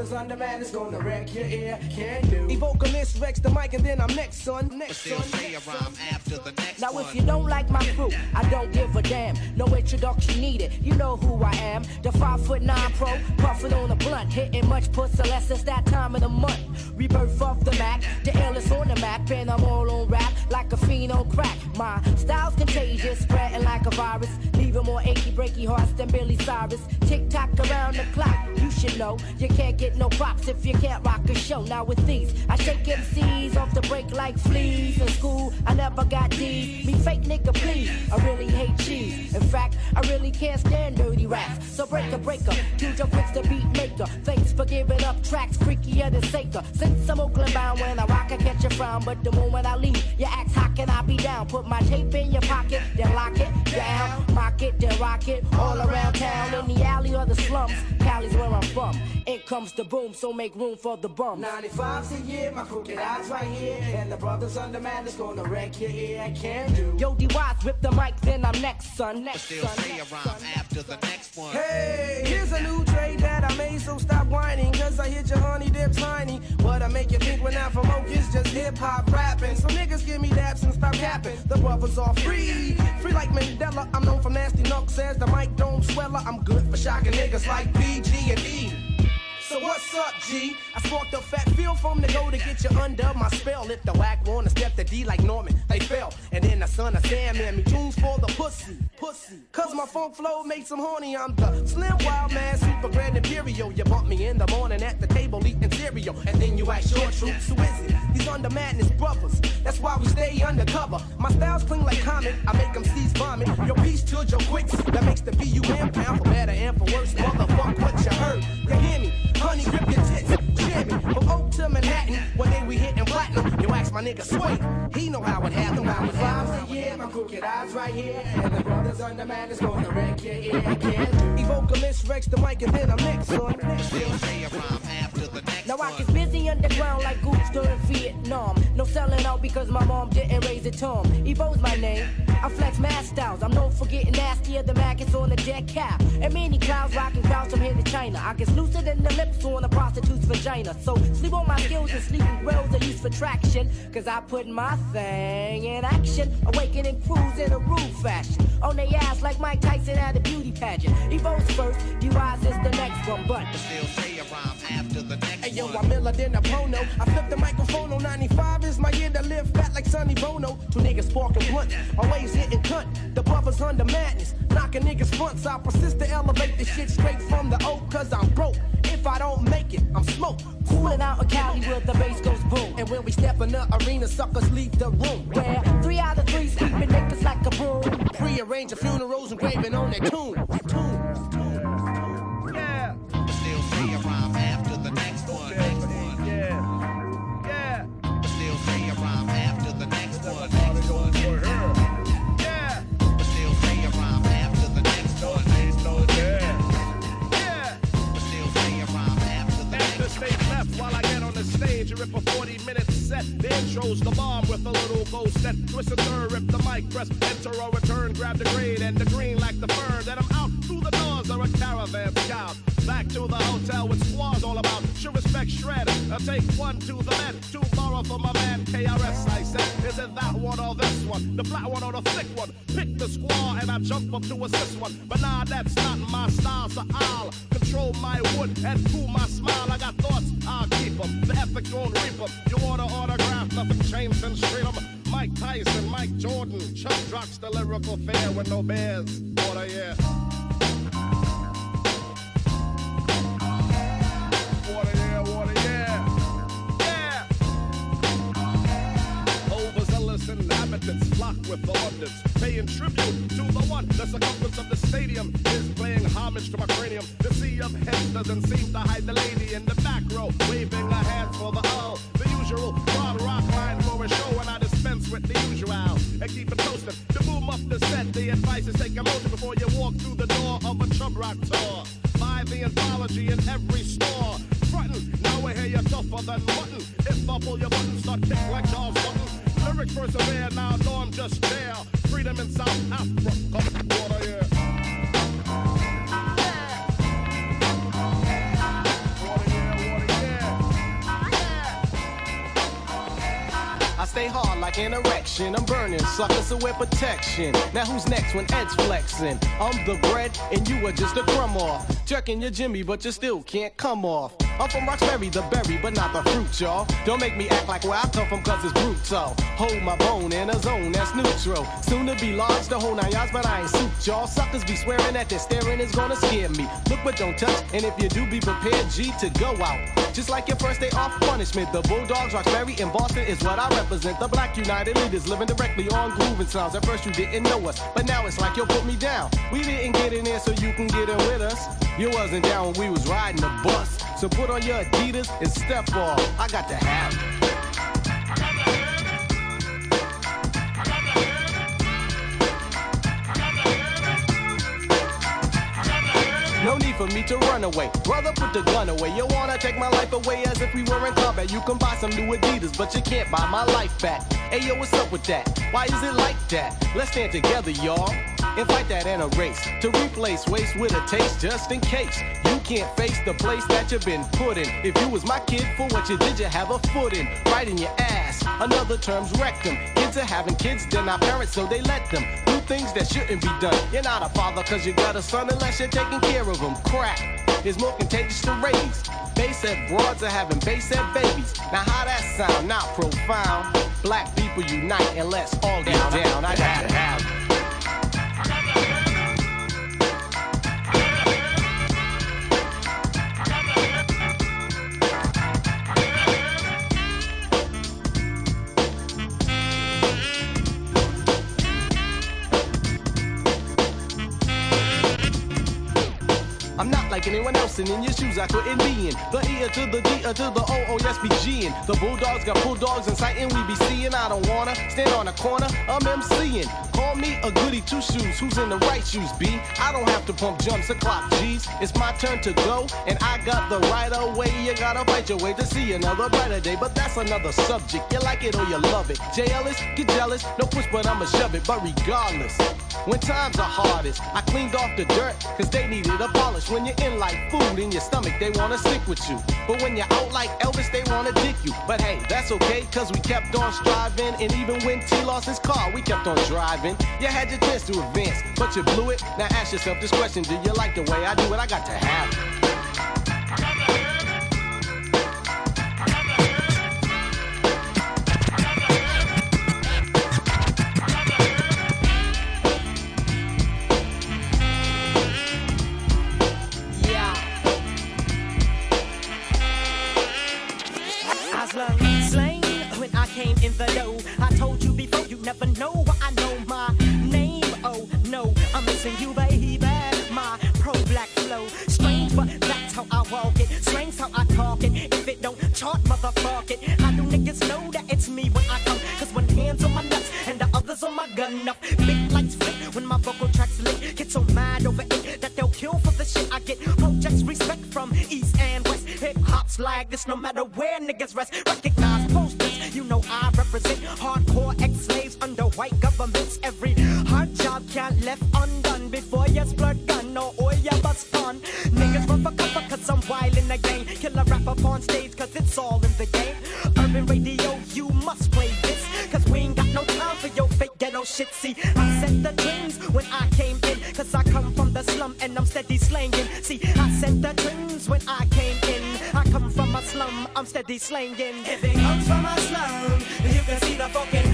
brothers under man is gonna wreck your ear. Can do. Evocalist Rex the mic and then I'm next, son. Next, son. Say a rhyme after the next Now if you don't like my crew, I don't give a damn. No introduction needed. You know who I am. The five foot nine pro, puffing on a blunt, hitting much pussy less since that time of the month. Rebirth off the Mac, the illest on the map, and I'm all on rap like a fiend crack. My style's contagious, spreading like a virus, leaving more achy breaky hearts than Billy Cyrus. Tick tock around the clock, you should know. You can't get no props if you can't rock a show. Now with these, I shake MCs off the break like fleas. In school, I never got D's. Me fake nigga, please. I really hate cheese. In fact, I really can't stand dirty raps. So break a breaker, two jump the beat maker. Thanks for giving up tracks, freakier than Saker. Since I'm Oakland bound, when I rock, I catch a frown. But the moment I leave, you ask, how can I be down? Put my tape in your pocket, then lock it down. Mock it, then rock it all around town. In the alley or the slums, Cali's where I'm from. In comes the boom, so make room for the bum. 95's the year, my crooked eyes right here. And the brothers under man is gonna wreck your ear. Can do. Yo, D-Wise, rip the mic, then I'm next, son. Next, still son. say a next, rhyme son. after the next one. Hey, here's a new trade that I made, so stop whining. Cause I hit your honey dip tiny. What I make you think when I'm from Oak is just hip hop rapping. So niggas give me daps and stop capping. The brothers are free. Free like Mandela. I'm known for nasty knucks as the mic don't swell. I'm good for shocking niggas like PG and E. So what's up, G? I sparked a fat feel from the go to get you under my spell. If the whack wanna step the D like Norman, they fell. And then the son of Sam and me tunes for the pussy, pussy. Cause my funk flow makes them horny. I'm the slim wild man, super grand imperial. You bump me in the morning at the table eating cereal. And then you ask short troops, who is it? These under madness brothers. That's why we stay undercover. My style's clean like comet. I make them seize vomit. Your piece to your quicks. That makes the B-U-M pound for better and for worse. Motherfuck what you heard. You hear me? Honey, grip your tits. Me. From Oak to Manhattan. One day we hitting platinum. You ask my nigga Sway. He know how it happened. How it a year. My crooked eyes right here. And the brothers under man is gonna wreck your ear. Can do. Evocalist Rex the mic and then I'm next, son. Next. Now I get busy underground like Goops during Vietnam. No selling out because my mom didn't raise a Tom. Evo's my name. I flex mad styles. I'm known for getting nastier than maggots on the dead cap. And many clouds rocking crowds from here to China. I get looser than the lips on a prostitute's vagina. So sleep on my skills and sleeping wells are used for traction. Cause I put my thing in action. Awakening crews in a rude fashion. On they ass like Mike Tyson at a beauty pageant. Evo's first, DUI's is the next one, but still say a rhyme after the next one. Hey yo, I'm iller than a Pono. I flip the microphone on 95 is my year to live fat like Sonny Bono. Two niggas sparking blunt, always hitting cunt. The brothers under madness, knocking niggas fronts. I persist to elevate the shit straight from the oak, cause I'm broke. If I don't make it, I'm smoke. Cooling out a Cali where the bass goes boom. And when we step in the arena, suckers leave the room. Where three out of three sweeping niggas like a broom. Prearrange the funerals engraving on their tombs. tombs. Rip a 40 minute set. The intro's the bomb with a little ghost set. Twist a third, rip the mic, press enter or return, grab the grade and the green like the fern. Then I'm out through the doors or a caravan scout. Back to the hotel with squads all about. Should respect shred. I take one to the men, two borrow from my man KRS. I said, is it that one or this one? The flat one or the thick one? Pick the squaw and I jump up to assist one. But nah, that's not my style, so I'll control my wood and cool my smile. I got thoughts, I'll keep them. The ethic won't reap them. You want to autograph, nothing James and 'em. Mike Tyson, Mike Jordan, Chubb Rock's the lyrical fair with no bears. Water, yeah. Inhabitants flock with the abundance, paying tribute to the one. The circumference of the stadium is paying homage to my cranium. The sea of heads doesn't seem to hide the lady in the back row, waving a hand for the hull. The usual broad rock line for a show, and I dispense with the usual and keep it toasted. To boom up the set, the advice is take a motion before you walk through the door of a Chubb Rock tour. Buy the anthology in every store. Frontin', now I hear you tougher than mutton. If I pull your button, start kick like Charles Sutton. Lyrics now I know I'm just there. Freedom in South Africa, water, yeah. Stay hard like an erection. I'm burning suckers, so wear protection. Now who's next when Ed's flexing? I'm the bread and you are just a crumb off. Jerking your Jimmy, but you still can't come off. I'm from Roxbury, the berry, but not the fruit, y'all. Don't make me act like where I come from, cause it's brutal. Hold my bone in a zone that's neutral. Soon to be large, the whole nine yards, but I ain't suit, y'all. Suckers be swearing that their staring is gonna scare me. Look but don't touch, and if you do, be prepared, G, to go out. Just like your first day off punishment, the Bulldogs, Roxbury, and Boston is what I represent. The Black United Leaders living directly on grooving sounds. At first you didn't know us, but now it's like you put me down. We didn't get in there so you can get in with us. You wasn't down when we was riding the bus. So put on your Adidas and step off. I got to have for me to run away. Brother, put the gun away. You wanna take my life away as if we were in combat. You can buy some new Adidas, but you can't buy my life back. Hey yo, what's up with that? Why is it like that? Let's stand together, y'all. And fight that in a race to replace waste with a taste just in case. You can't face the place that you've been put in. If you was my kid, for what you did, you have a foot in. Right in your ass. Another term's rectum. Kids are having kids, they're not parents, so they let them do things that shouldn't be done. You're not a father cause you got a son unless you're taking care of him. Is more contagious to raise. Base head broads are having base babies. Now how that sound? Not profound. Black people unite and let's all get down. I got to have it. I'm not like anyone else, and in your shoes I couldn't be in. The E to the D uh, to the O, oh yes, be G'ing. The Bulldogs got bulldogs in sight, and we be seeing. I don't wanna stand on a corner, I'm MCing. Call me a goody two shoes, who's in the right shoes, B? I don't have to pump jumps or clock G's. It's my turn to go, and I got the right away. You gotta fight your way to see another brighter day, but that's another subject. You like it or you love it. J. Ellis, get jealous, no push, but I'ma shove it. But regardless, when times are hardest, I cleaned off the dirt, cause they needed a polish. When you're in like food in your stomach, they wanna stick with you. But when you're out like Elvis, they wanna dick you. But hey, that's okay, cause we kept on striving. And even when T lost his car, we kept on driving living. You had your chance to advance, but you blew it. Now ask yourself this question Do you like the way I do it? I got to have it. never know enough big lights flick when my vocal tracks lit. Get so mad over it that they'll kill for the shit I get. Projects respect from east and west. Hip hop's like this, no matter where niggas rest. Slum, I'm. If it comes from a slum, you can see the fucking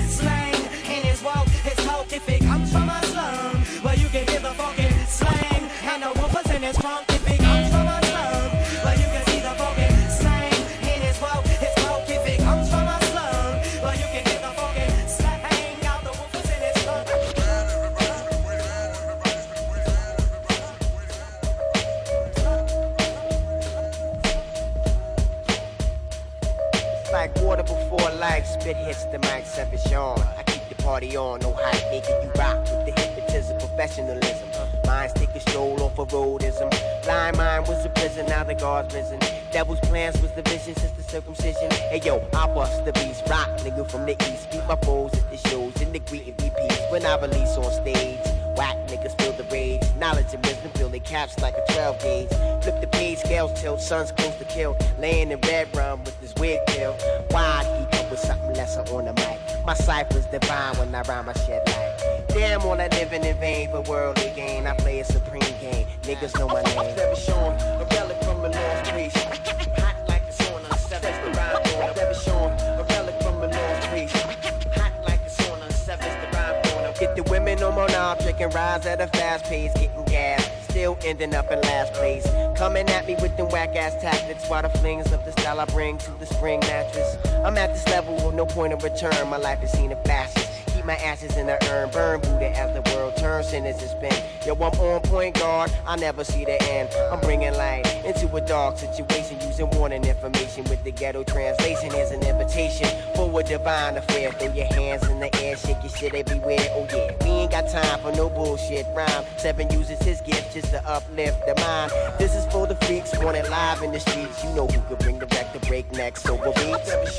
seen in flashes. Keep my ashes in the urn, burn Buddha as the world turns, sin is spin. Yo, I'm on point guard, I never see the end. I'm bringing light into a dark situation, using warning information with the ghetto translation. Here's an invitation for a divine affair. Throw your hands in the air, shake your shit everywhere. Oh yeah, we ain't got time for no bullshit rhyme. Seven uses his gift just to uplift the mind. This is for the freaks, wanted live in the streets. You know who could bring the back to break breakneck sober beats.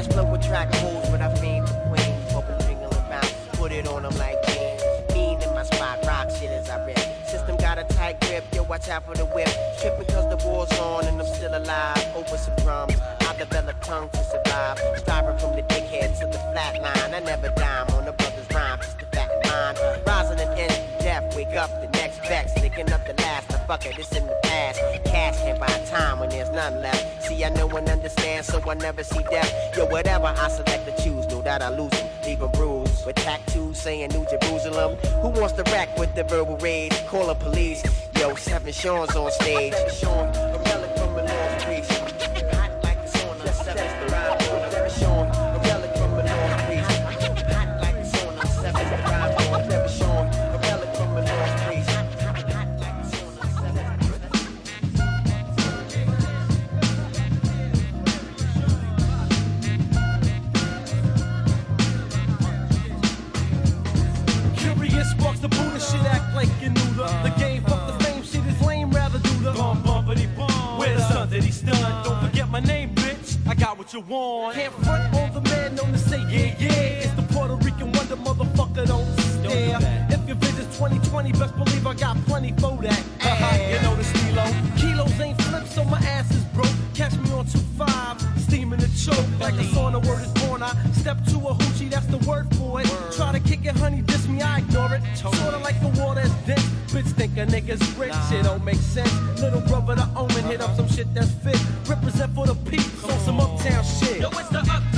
Cash flow with track holes, but I fiend for queens. Bubble jingle around, put it on them like jeans. Mean in my spot, rock shit as I rip. System got a tight grip, yo, watch out for the whip. Tripping cause the war's on and I'm still alive. Over some drums, I develop tongue to survive. Striving from the dickhead to the flat line. I never dime on the brother's rhyme, just the fat mind. Rising and end death, wake up the vex. Up the last, the fuck it, it's in the past. Cash can't buy time when there's none left. See, I know and understand, so I never see death. Yo, whatever I select to choose, know that I lose them. Leave a bruise with tattoos saying New Jerusalem. Who wants to rack with the verbal rage? Call the police. Yo, seven Sean's on stage. Sean, what you want. Can't front on the man known to say yeah yeah It's the Puerto Rican wonder motherfucker don't stare. If your visit's 2020 best believe I got plenty for that. Uh-huh, You know the stilo Kilos ain't flipped so my ass is broke. Catch me on 2-5 Steaming the choke. Like a sauna word is born. I step to a hoochie that's the word for it. Try to kick it honey diss me I ignore it. Sorta like the water is dense Bitch think a nigga's rich. It don't make sense. Little brother the omen hit up some shit that's fit. Represent for the peeps on some uptown shit. Yo, it's the uptown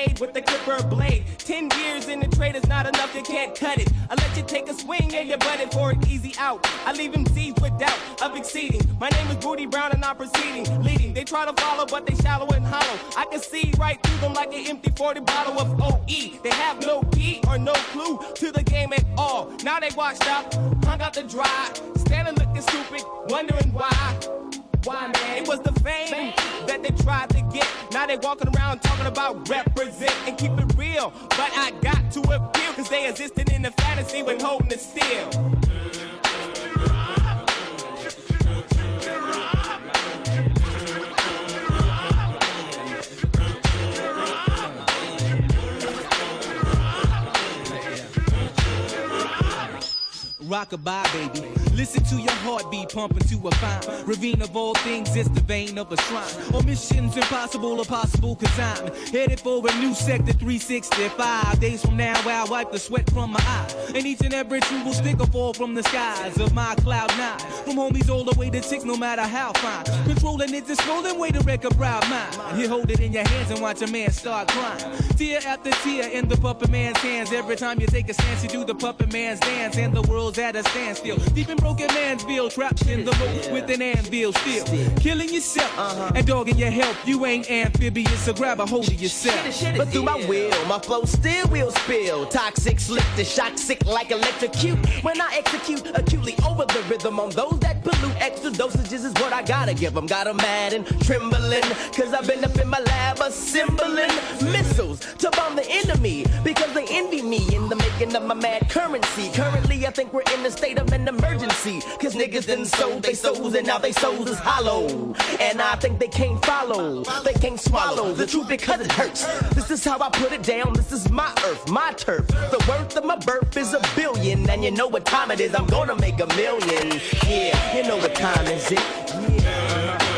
With the clipper blade. Ten years in the trade is not enough, you can't cut it. I let you take a swing and you butt it for an easy out. I leave them seized with doubt of exceeding. My name is Booty Brown and I'm proceeding, leading. They try to follow, but they shallow and hollow. I can see right through them like an empty 40 bottle of OE. They have no key or no clue to the game at all. Now they washed up, hung out the dry, standing looking stupid, wondering why. Why, man? It was the fame they tried to get. Now they walking around talking about represent and keep it real. But I got to appeal, cause they existed in the fantasy when holding it still. Rockabye, baby. Listen to your heartbeat pumping to a fine ravine of all things. It's the vein of a shrine. Or missions impossible or possible, cause I'm headed for a new sector 365. Days from now, I'll wipe the sweat from my eye. And each and every true will stick or fall from the skies of my cloud nine. From homies all the way to six, no matter how fine. Controlling it's a swollen way to wreck a proud mind. You hold it in your hands and watch a man start crying. Tear after tear in the puppet man's hands. Every time you take a stance, you do the puppet man's dance. And the world's at a standstill. Deep in broken mansville, trapped in the moat with an anvil still. Killing yourself and dogging your health. You ain't amphibious, so grab a hold of yourself. But through my will, my flow still will spill. Toxic, slick to shock, sick like electrocute. When I execute acutely over the rhythm on those that pollute, extra dosages is what I gotta give them. Got 'em mad and trembling, cause I've been up in my lab assembling missiles to bomb the enemy. Because they envy me in the making of my mad currency. Currently, I think we're in a state of an emergency. Cause niggas done sold they souls and now they souls is hollow. And I think they can't follow, they can't swallow the truth because it hurts. This is how I put it down, this is my earth, my turf. The worth of my birth is a billion, and you know what time it is, I'm gonna make a million. Yeah, you know what time is it? Yeah,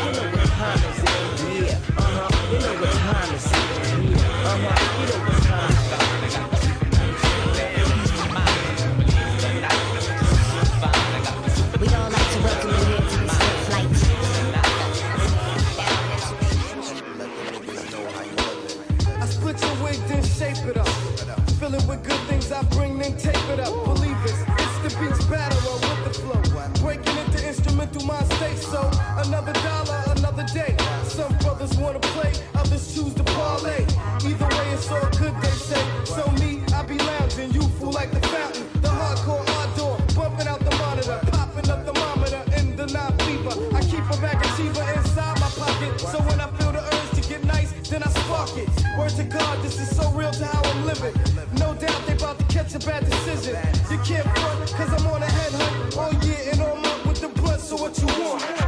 then tape it up. Believe it, it's the beats battle with the flow. Breaking into instrumental mind state, so another dollar, another day. Some brothers wanna play, others choose to parlay. Either way, it's all good, they say. So me, I be lounging, youthful like the fountain. The hardcore ardor, bumping out the monitor, popping up the thermometer in the nine fever. I keep a of Chiba inside my pocket, so when I feel the urge to get nice, then I spark it. Word to God, this is so real to how I'm living. Catch a bad decision. You can't front, cause I'm on a headhunt all year and all month with the blood, so what you want?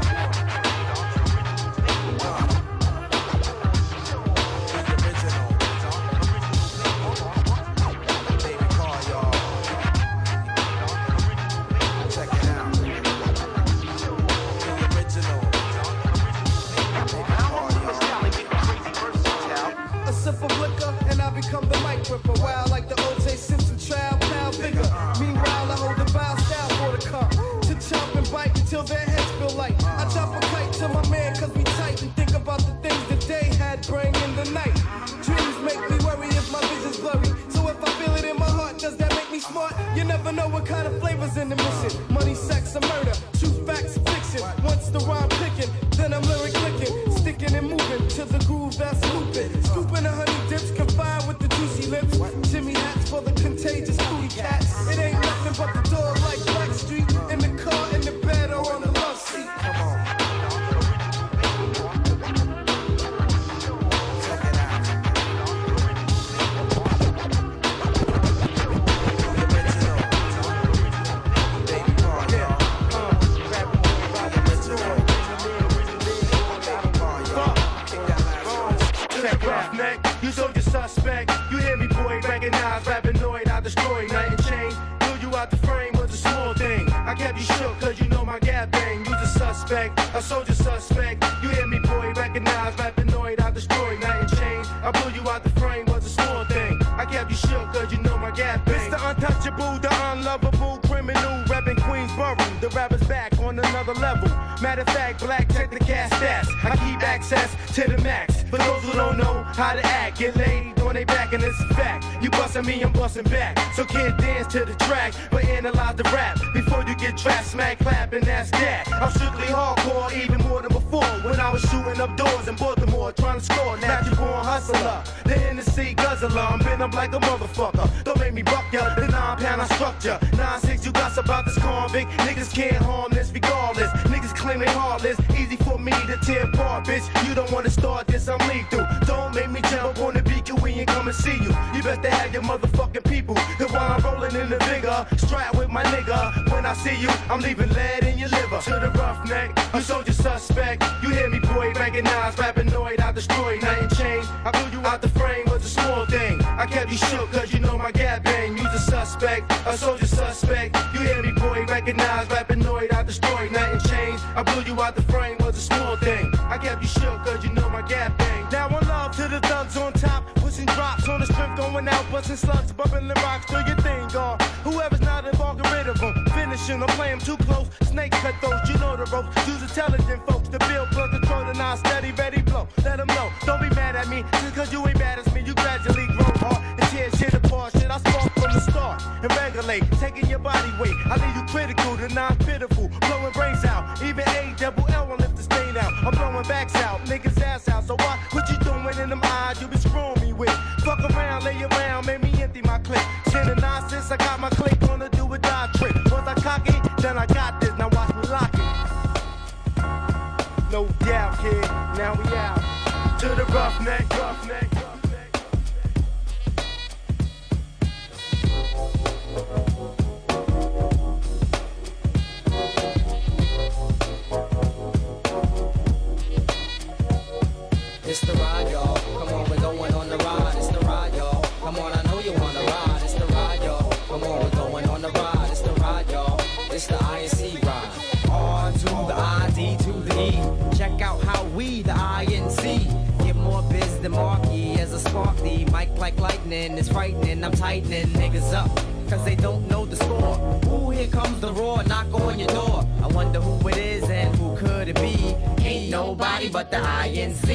like lightning. It's frightening, I'm tightening niggas up, cause they don't know the score. Ooh, here comes the roar, knock on your door. I wonder who it is and who could it be? Ain't nobody but the INC.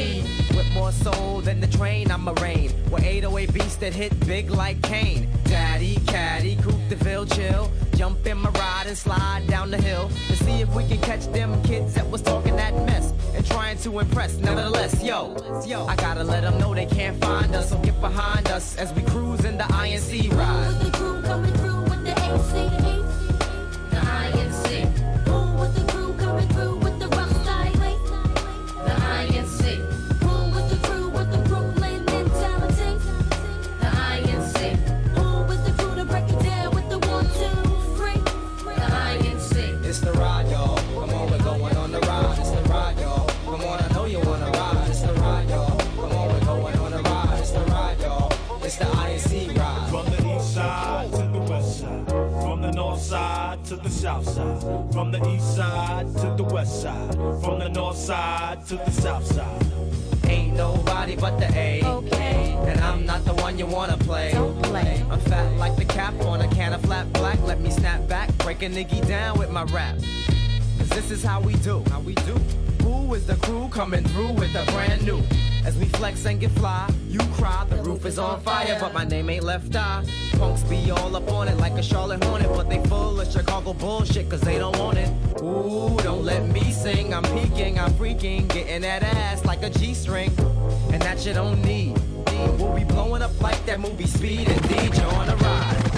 With more soul than the train, I'm a rain. With 808 beats that hit big like Kane. Daddy, Caddy, Coupe de Ville, chill jump in my ride and slide down the hill and see if we can catch them kids that was talking that mess and trying to impress. Nevertheless, yo, yo, I gotta let them know they can't find us. So get behind us as we cruise in the INC ride. With the crew coming through with the south side, from the east side to the west side, from the north side to the south side. Ain't nobody but the A. Okay. And I'm not the one you wanna play. Don't play. I'm fat like the cap on a can of flat black. Let me snap back, break a niggy down with my rap. Cause this is how we do. How we do. Who is the crew coming through with a brand new? As we flex and get fly, you cry, the roof is on fire, but my name ain't left eye. Punks be all up on it like a Charlotte Hornet, but they full of Chicago bullshit, cause they don't want it. Ooh, don't let me sing, I'm peeking, I'm freaking, getting that ass like a G string, and that shit don't need. We'll be blowing up like that movie Speed and DJ on a ride.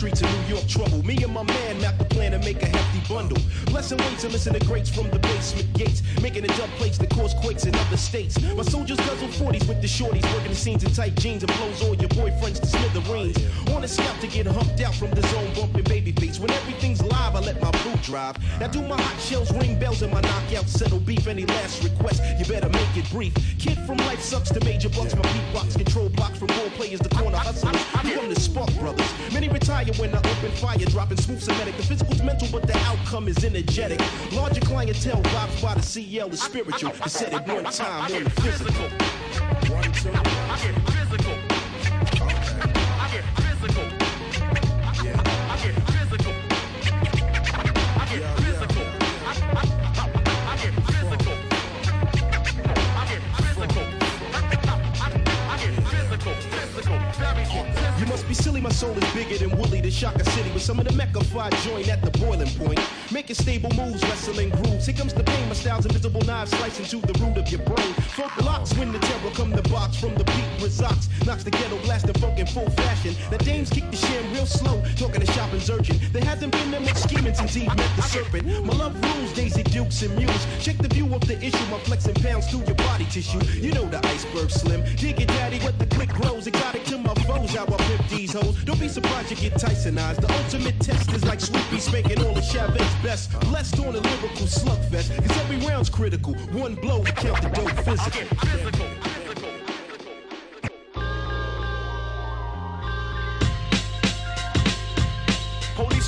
streets of New York trouble. Me and my man map the plan to make a hefty bundle. Lesson weights and listen to greats from the basement gates. Making it jump plates that cause quakes in other states. My soldiers guzzle 40s with the shorties, working the scenes in tight jeans and blows all your boyfriends to smithereens. On a scout to get humped out from the zone, bumping baby face. When everything's live, I let my boot drive. Now do my hot shells ring bells and my knockout settle beef. Any last request, you better make it brief. Kid from life sucks to major bucks. My beatbox control blocks from role players to corner hustlers. I become the spark brothers. Many retire when I open fire, dropping smooth Semitic. The physical's mental, but the outcome is energetic. Larger clientele vibes by the CL is spiritual. I said it one time on physical. One. My soul is bigger than Woodley, the Shaka City. With some of the Mecca five joint at the boiling point. Making stable moves, wrestling grooves. Here comes the pain, my style's invisible knives slicing to the root of your brain. Funk locks when the terror come the box from the beat results. Knocks the ghetto blasting funk in full fashion. The dames kick the sham real slow, talking to shopping's urgent. There hasn't been that much scheming since Eve met the serpent. My love rules, Daisy Dukes and Muse. Check the view of the issue, my flexing pounds through your body tissue. You know the iceberg slim. Dig it, daddy, what the click grows. Exotic to my foes, how I pimp these hoes. Don't be surprised you get Tysonized. The ultimate test is like Sweepy spanking all the Chavet's best. Blessed on a lyrical slugfest. Cause every round's critical. One blow count the dope physical. Police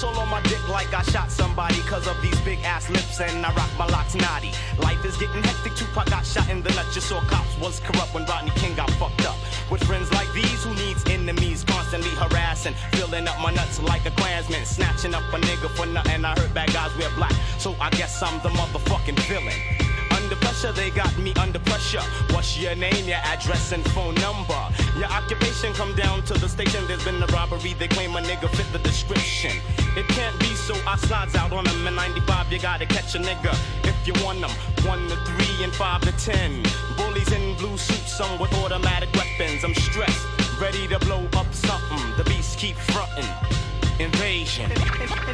all on my dick like I shot somebody cause of these big ass lips and I rock my locks naughty. Life is getting hectic, Tupac got shot in the nuts. You saw cops was corrupt when Rodney King got fucked up. With friends like these, who needs enemies constantly harassing, filling up my nuts like a Klansman, snatching up a nigga for nothing. I heard bad guys wear black, so I guess I'm the motherfucking villain. Under pressure, they got me under pressure. What's your name, your address, and phone number? Your occupation come down to the station. There's been a robbery, they claim a nigga fit the description. It can't be so I slides out on them in 95. You gotta catch a nigga if you want them. One to three and five to ten. Bullies in blue suits, some with automatic weapons. I'm stressed, ready to blow up something. The beast keep frontin'. Invasion. Invasion.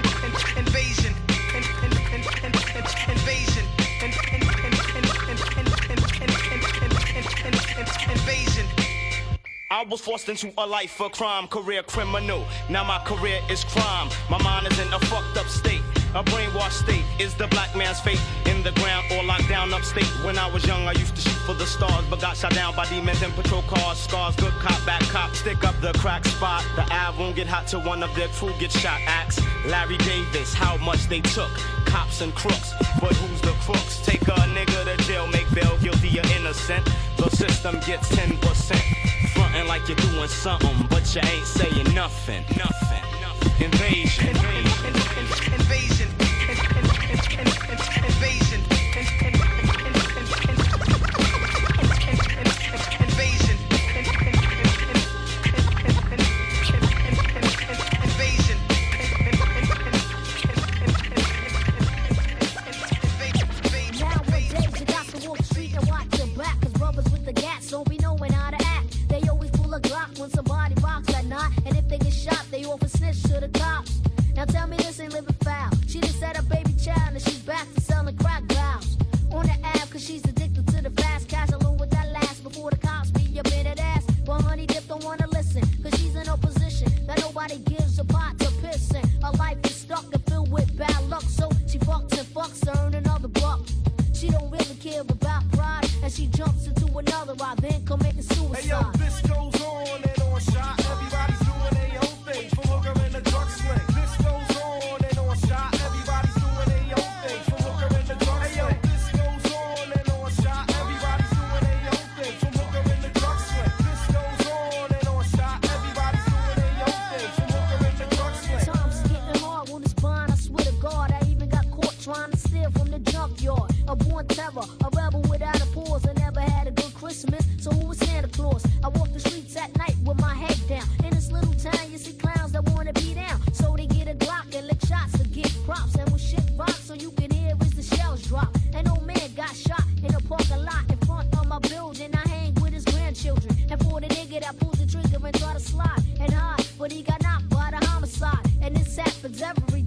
Invasion. Invasion. I was forced into a life of crime, career criminal. Now my career is crime. My mind is in a fucked up state. A brainwashed state is the black man's fate. In the ground or locked down upstate. When I was young, I used to shoot for the stars, but got shot down by demons in patrol cars. Scars, good cop, bad cop. Stick up the crack spot. The ab won't get hot till one of their crew gets shot. Axe Larry Davis, how much they took. Cops and crooks, but who's the crooks? Take a nigga to jail, make bail guilty or innocent. The system gets 10%. Frontin' like you're doing something, but you ain't saying nothing. Nothing. Invasion. Invasion. Now tell me this ain't living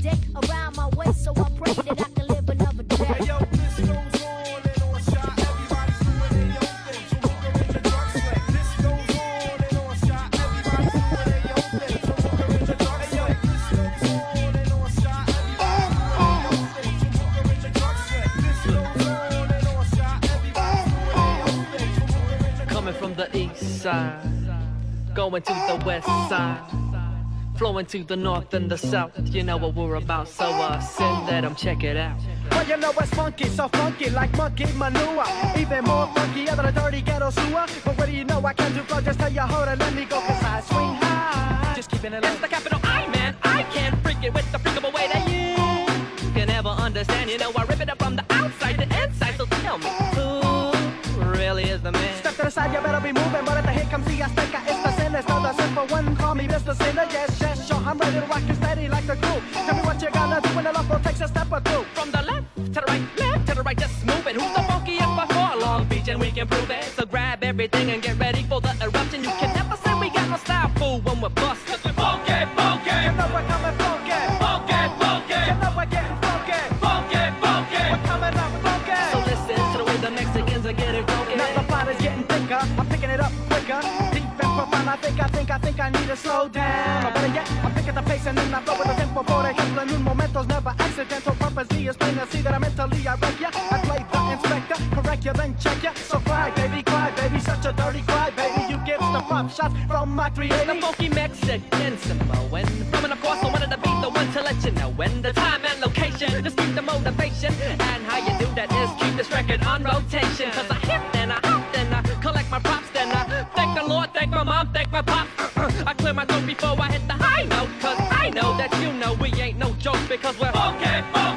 dick around my waist, so I pray that I can live another day. Hey, yo, this goes on and on, shot. Everybody's doing their own thing. So hooker in the drug slang. This goes on and on, shot. Everybody's doing their own thing. So hooker in the drug slang. This goes on and on, shot. Everybody's doing their own thing. So hooker in the drug slang. This goes on and on, shot. Everybody's doing their own thing. So hooker in the Coming from the east side, going to the west side, flowing to the north and the south. You know what we're about, so uh, send that 'em check it out. Well, you know it's funky, so funky like monkey manure. Even more funkier than a dirty ghetto sewer. But what do you know? I can do flow, just tell you hold it, let me go, cause I swing high. Just keeping it low. It's the capital I, man. I can't freak it with the freakable way that you can never understand. You know, I rip it up from the outside to inside, so tell me, who really is the man? Step to the side, you better be moving. But at the hit comes the Azteca, it's the sinister, the simple one. Call me Mr. Sinner, yes, yes, sure. I'm ready to rock you steady like the crew. Tell me what you gotta do when the love takes a step or two. From the left to the right, left to the right, just move it. Who's the funkiest before Long Beach, and we can prove it. So grab everything and get ready for the eruption. You can never say we got no style, fool, when we're bust. Cause we're funky, funky. You know we're coming funky. Funky, funky. You know we're getting funky. Funky, funky. We're coming up funky. So listen to the way the Mexicans are getting funky. Now the plot is getting thicker. I'm picking it up quicker. Deep and profound. I think, I think, I think I need to slow down. And then I flow with the tempo. Por ejemplo, en un momento's never accidental. Purposely is plain to see that I mentally I wreck ya. I play the inspector, correct ya, then check ya. So cry, baby, cry, baby, such a dirty cry, baby. You get the pop shots from my 380. The funky Mexican Samoan. From of course, I wanted to be the one to let you know when the time and location. Just keep the motivation. And how you do that is keep this record on rotation. Cause I hit and I hop and I collect my props. Then I thank the Lord, thank my mom, thank my pop. Uh, uh, I clear my throat before I hit the high note. Joke because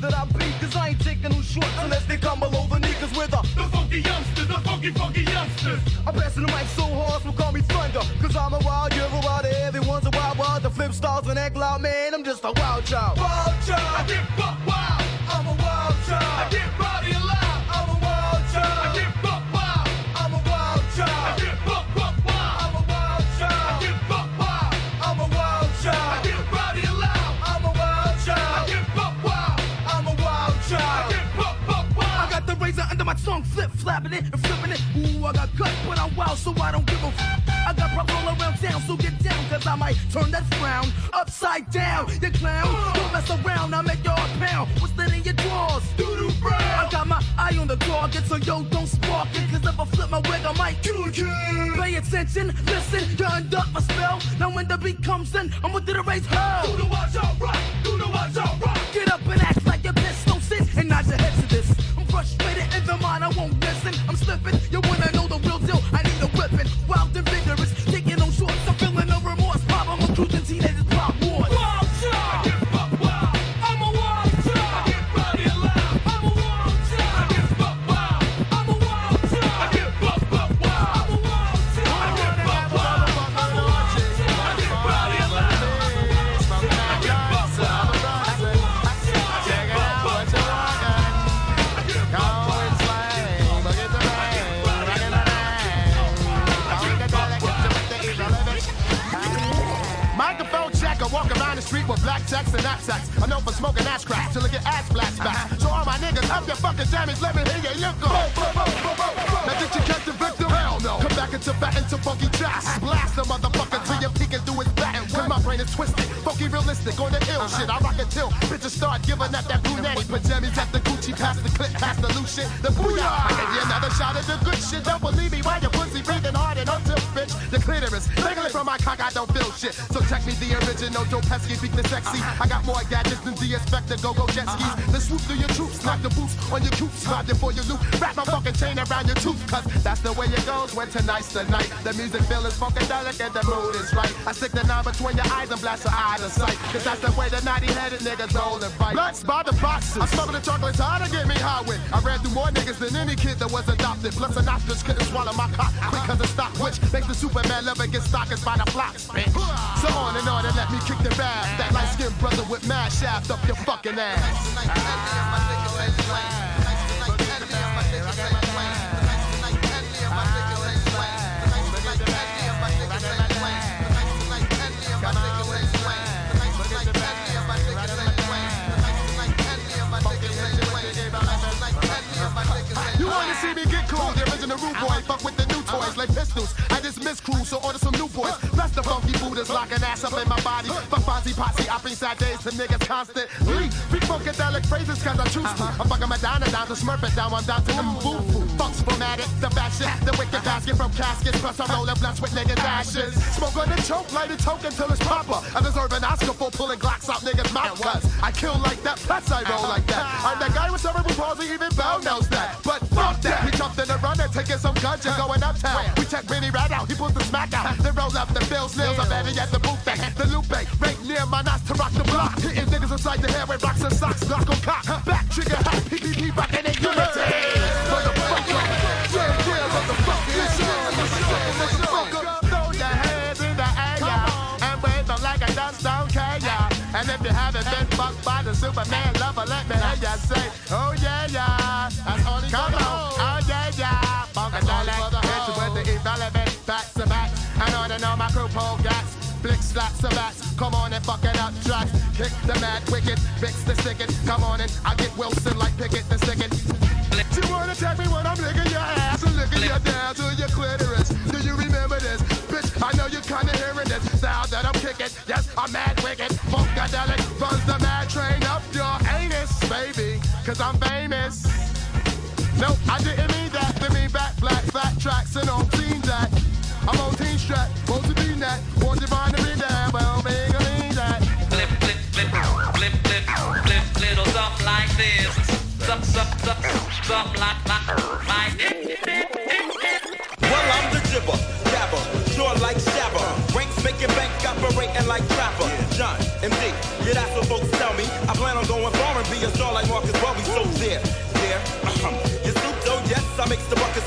that I beat, cause I ain't taking no shorts unless they come below the knee, cause we're the The funky youngsters, the funky, funky youngsters. I'm passing the mic so hard, so call me thunder. Cause I'm a wild, you're a wild, everyone's a wild, wild. The flip stars and act loud, man. I'm just a wild child. Wild I got cut, but I'm wild, so I don't give a f. I got problems all around town, so get down, cause I might turn that frown upside down. You clown, don't mess around, I make your pound. What's that in your drawers? Doodoo brown. I got my eye on the target, so yo, don't spark it, cause if I flip my wig, I might kill you. Pay attention, listen, you unduck my spell. Now when the beat comes in, I'm with the raise hell. Do the watch out rock. Do the watch out rock. I'm. You wanna know the real deal? I need a weapon. Wild and up your let me hear you look Now did you catch the victim? Hell no. Come back into fat into funky tracks. Blast the motherfucker till you're peeking through his back. Cause my brain is twisted, funky realistic on the ill shit. I rock it till bitches start giving up that brunetti pajamas at the Gucci, past the clip, past the loose shit. The booyah! I give you another shot of the good shit. Don't believe me while your pussy breathing hard and until bitch. The clitoris, dangling from my cock, I don't feel shit. So check me the original, Joe Pesci, beat the sexy. I got more gadgets than the inspector, go go jet skis. Then swoop through your troops, knock the boots on your coops, slide before you loop. Wrap my fucking chain around your tooth, cause that's the way it goes when tonight's the night. The music feel is funkadelic and the mood is right. I stick the nine between your eyes and blast your eye to sight. Cause that's the way the naughty headed niggas roll and fight. Blunts by the boxes. I smuggle the chocolates hard to get me high with. I ran through more niggas than any kid that was adopted. Plus an ostrich couldn't swallow my cock quick cause it stopped, which makes the Superman lover get stockers by the bitch. So on and on and let me kick the bag. That light skinned brother with mad shaft up your fucking ass. Cool? The rude boy, fuck with the new toys uh-huh. like pistols. I just miss crew, so order some new boys. Bless the funky Buddhas, locking ass up in my body. Fuck Fonzie Posse, up inside days to niggas constantly. Big funkadelic phrases cause I choose to. Uh-huh. I'm fucking Madonna down to Smurf it down, I'm down to them boo Fuck's formatted, the shit, the wicked basket from caskets. Plus I roll rolling blunts with niggas' ashes. Smoke on the choke, light a token till it's proper. I deserve an Oscar for pulling Glocks out niggas' mouth cuz I kill like that, plus I roll like that. I'm the guy with cerebral palsy, even Bell knows that. But fuck that, he jumped in the run and taking some guns and going uptown. We check Benny right out, he pulls the smack out. Then rolls up the Bill Snails, I'm at the booth thing. The Lupe, right near my knots to rock the block. Hitting niggas inside the hair with rocks and socks, knock on cock. Slaps come on and fucking up tracks. Kick the mad wicked, fix the sticket. Come on and I get Wilson like Pickett the sticket. You wanna check me when I'm licking your ass and licking your down to your clitoris? Do you remember this? Bitch, I know you're kinda hearing this style that I'm kicking. Yes, I'm mad wicked. Funkadelic runs the mad train up your anus, baby. Cause I'm famous. No, I didn't mean that. To mean back, black, fat tracks and on teen that. I'm on teen strap, something like,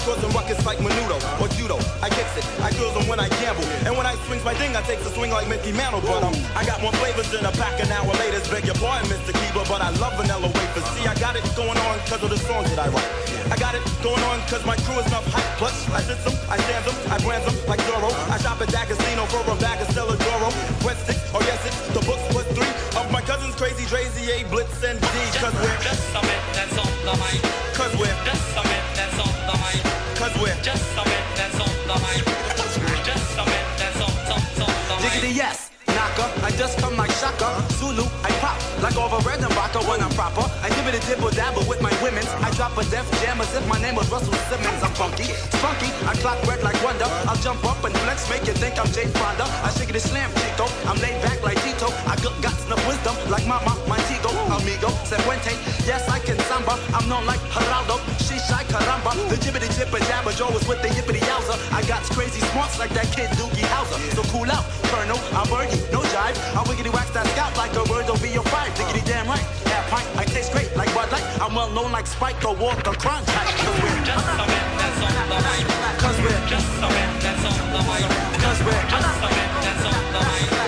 causing ruckus like Menudo or Judo. I kicks it, I kills them when I gamble. And when I swings my ding, I takes a swing like Mickey Mantle. But um, I got more flavors than a pack an hour later. Beg your pardon, Mr. Keebler, but I love vanilla wafers. See, I got it going on because of the songs that I write. I got it going on because my crew is enough hype. Plus, I sit them, I stand them, I brand them like Doro. I shop at D'Agostino for a bag of Stella D'oro. Breadsticks, oh yes, it's the books plus three of my cousins, Crazy Drazy, A, Blitz, and D. Cause we're just a bit that's on the mic. Cause we're just a Cause just a bit that's on the mic. Just a bit that's on, on, on the mic. Diggity yes. Knocker, I just come like Shaka. Zulu, I pop like over red and vodka when I'm proper. I give it a dibble dabble with my women's. I drop a def jam as if my name was Russell Simmons. I'm funky, spunky. I clock red like Wonder. I'll jump up and flex, make you think I'm Jane Fonda. I shake it a slam, Chico. I'm laid back like Tito. I got guts enough wisdom like Mama, Montego, amigo, Sepuente. Yes, I can samba. I'm known like Geraldo. Caramba. The jibbity jibber jabber Joe is with the yippity yowza. I got crazy smarts like that kid Doogie Howser. So cool out, Colonel. I'm Bergie, no jive. I wiggity wax that scalp like a word over your five. Diggity damn right. Half pint, I taste great like Bud Light. I'm well known like Spike or Walker Crunch. Cause we're just a bit that's on the mic. Cause we're just a bit that's on the mic. Cause we're just a bit that's on the mic.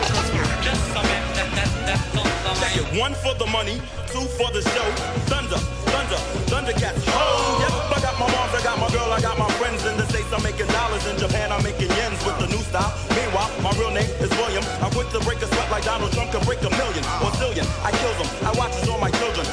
Check it, one for the money, two for the show. Thunder, thunder, thundercats. Oh, yes! I got my moms, I got my girl, I got my friends. In the States, I'm making dollars. In Japan, I'm making yens with the new style. Meanwhile, my real name is William. I'm quick to break a sweat like Donald Trump could break a million or zillion. I kill them, I watch All my children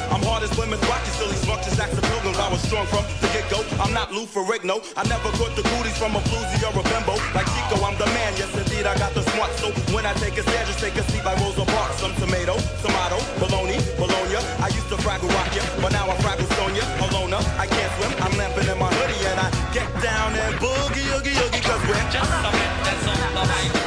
strong from the get-go. I'm not Lou Ferrigno. I never caught the cooties from a bluesy or a bimbo. Like Chico, I'm the man. Yes, indeed, I got the smart. So when I take a stand, just take a seat like Rosa Parks. Some tomato, tomato, bologna, bologna. I used to fraggle rock ya, but now I fraggle Sonia. Alona, I can't swim. I'm lamping in my hoodie and I get down and boogie, oogie, oogie, cause we're just a bit that's on the mic.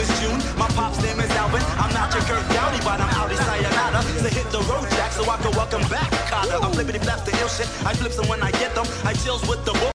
Name is June, my pop's name is Alvin. I'm not your Kurt Downey, but I'm Audi Sayonara. So hit the road, Jack, so I can welcome back. Carter, I'm flippity flaps the ill shit. I flip them when I get them. I chills with the.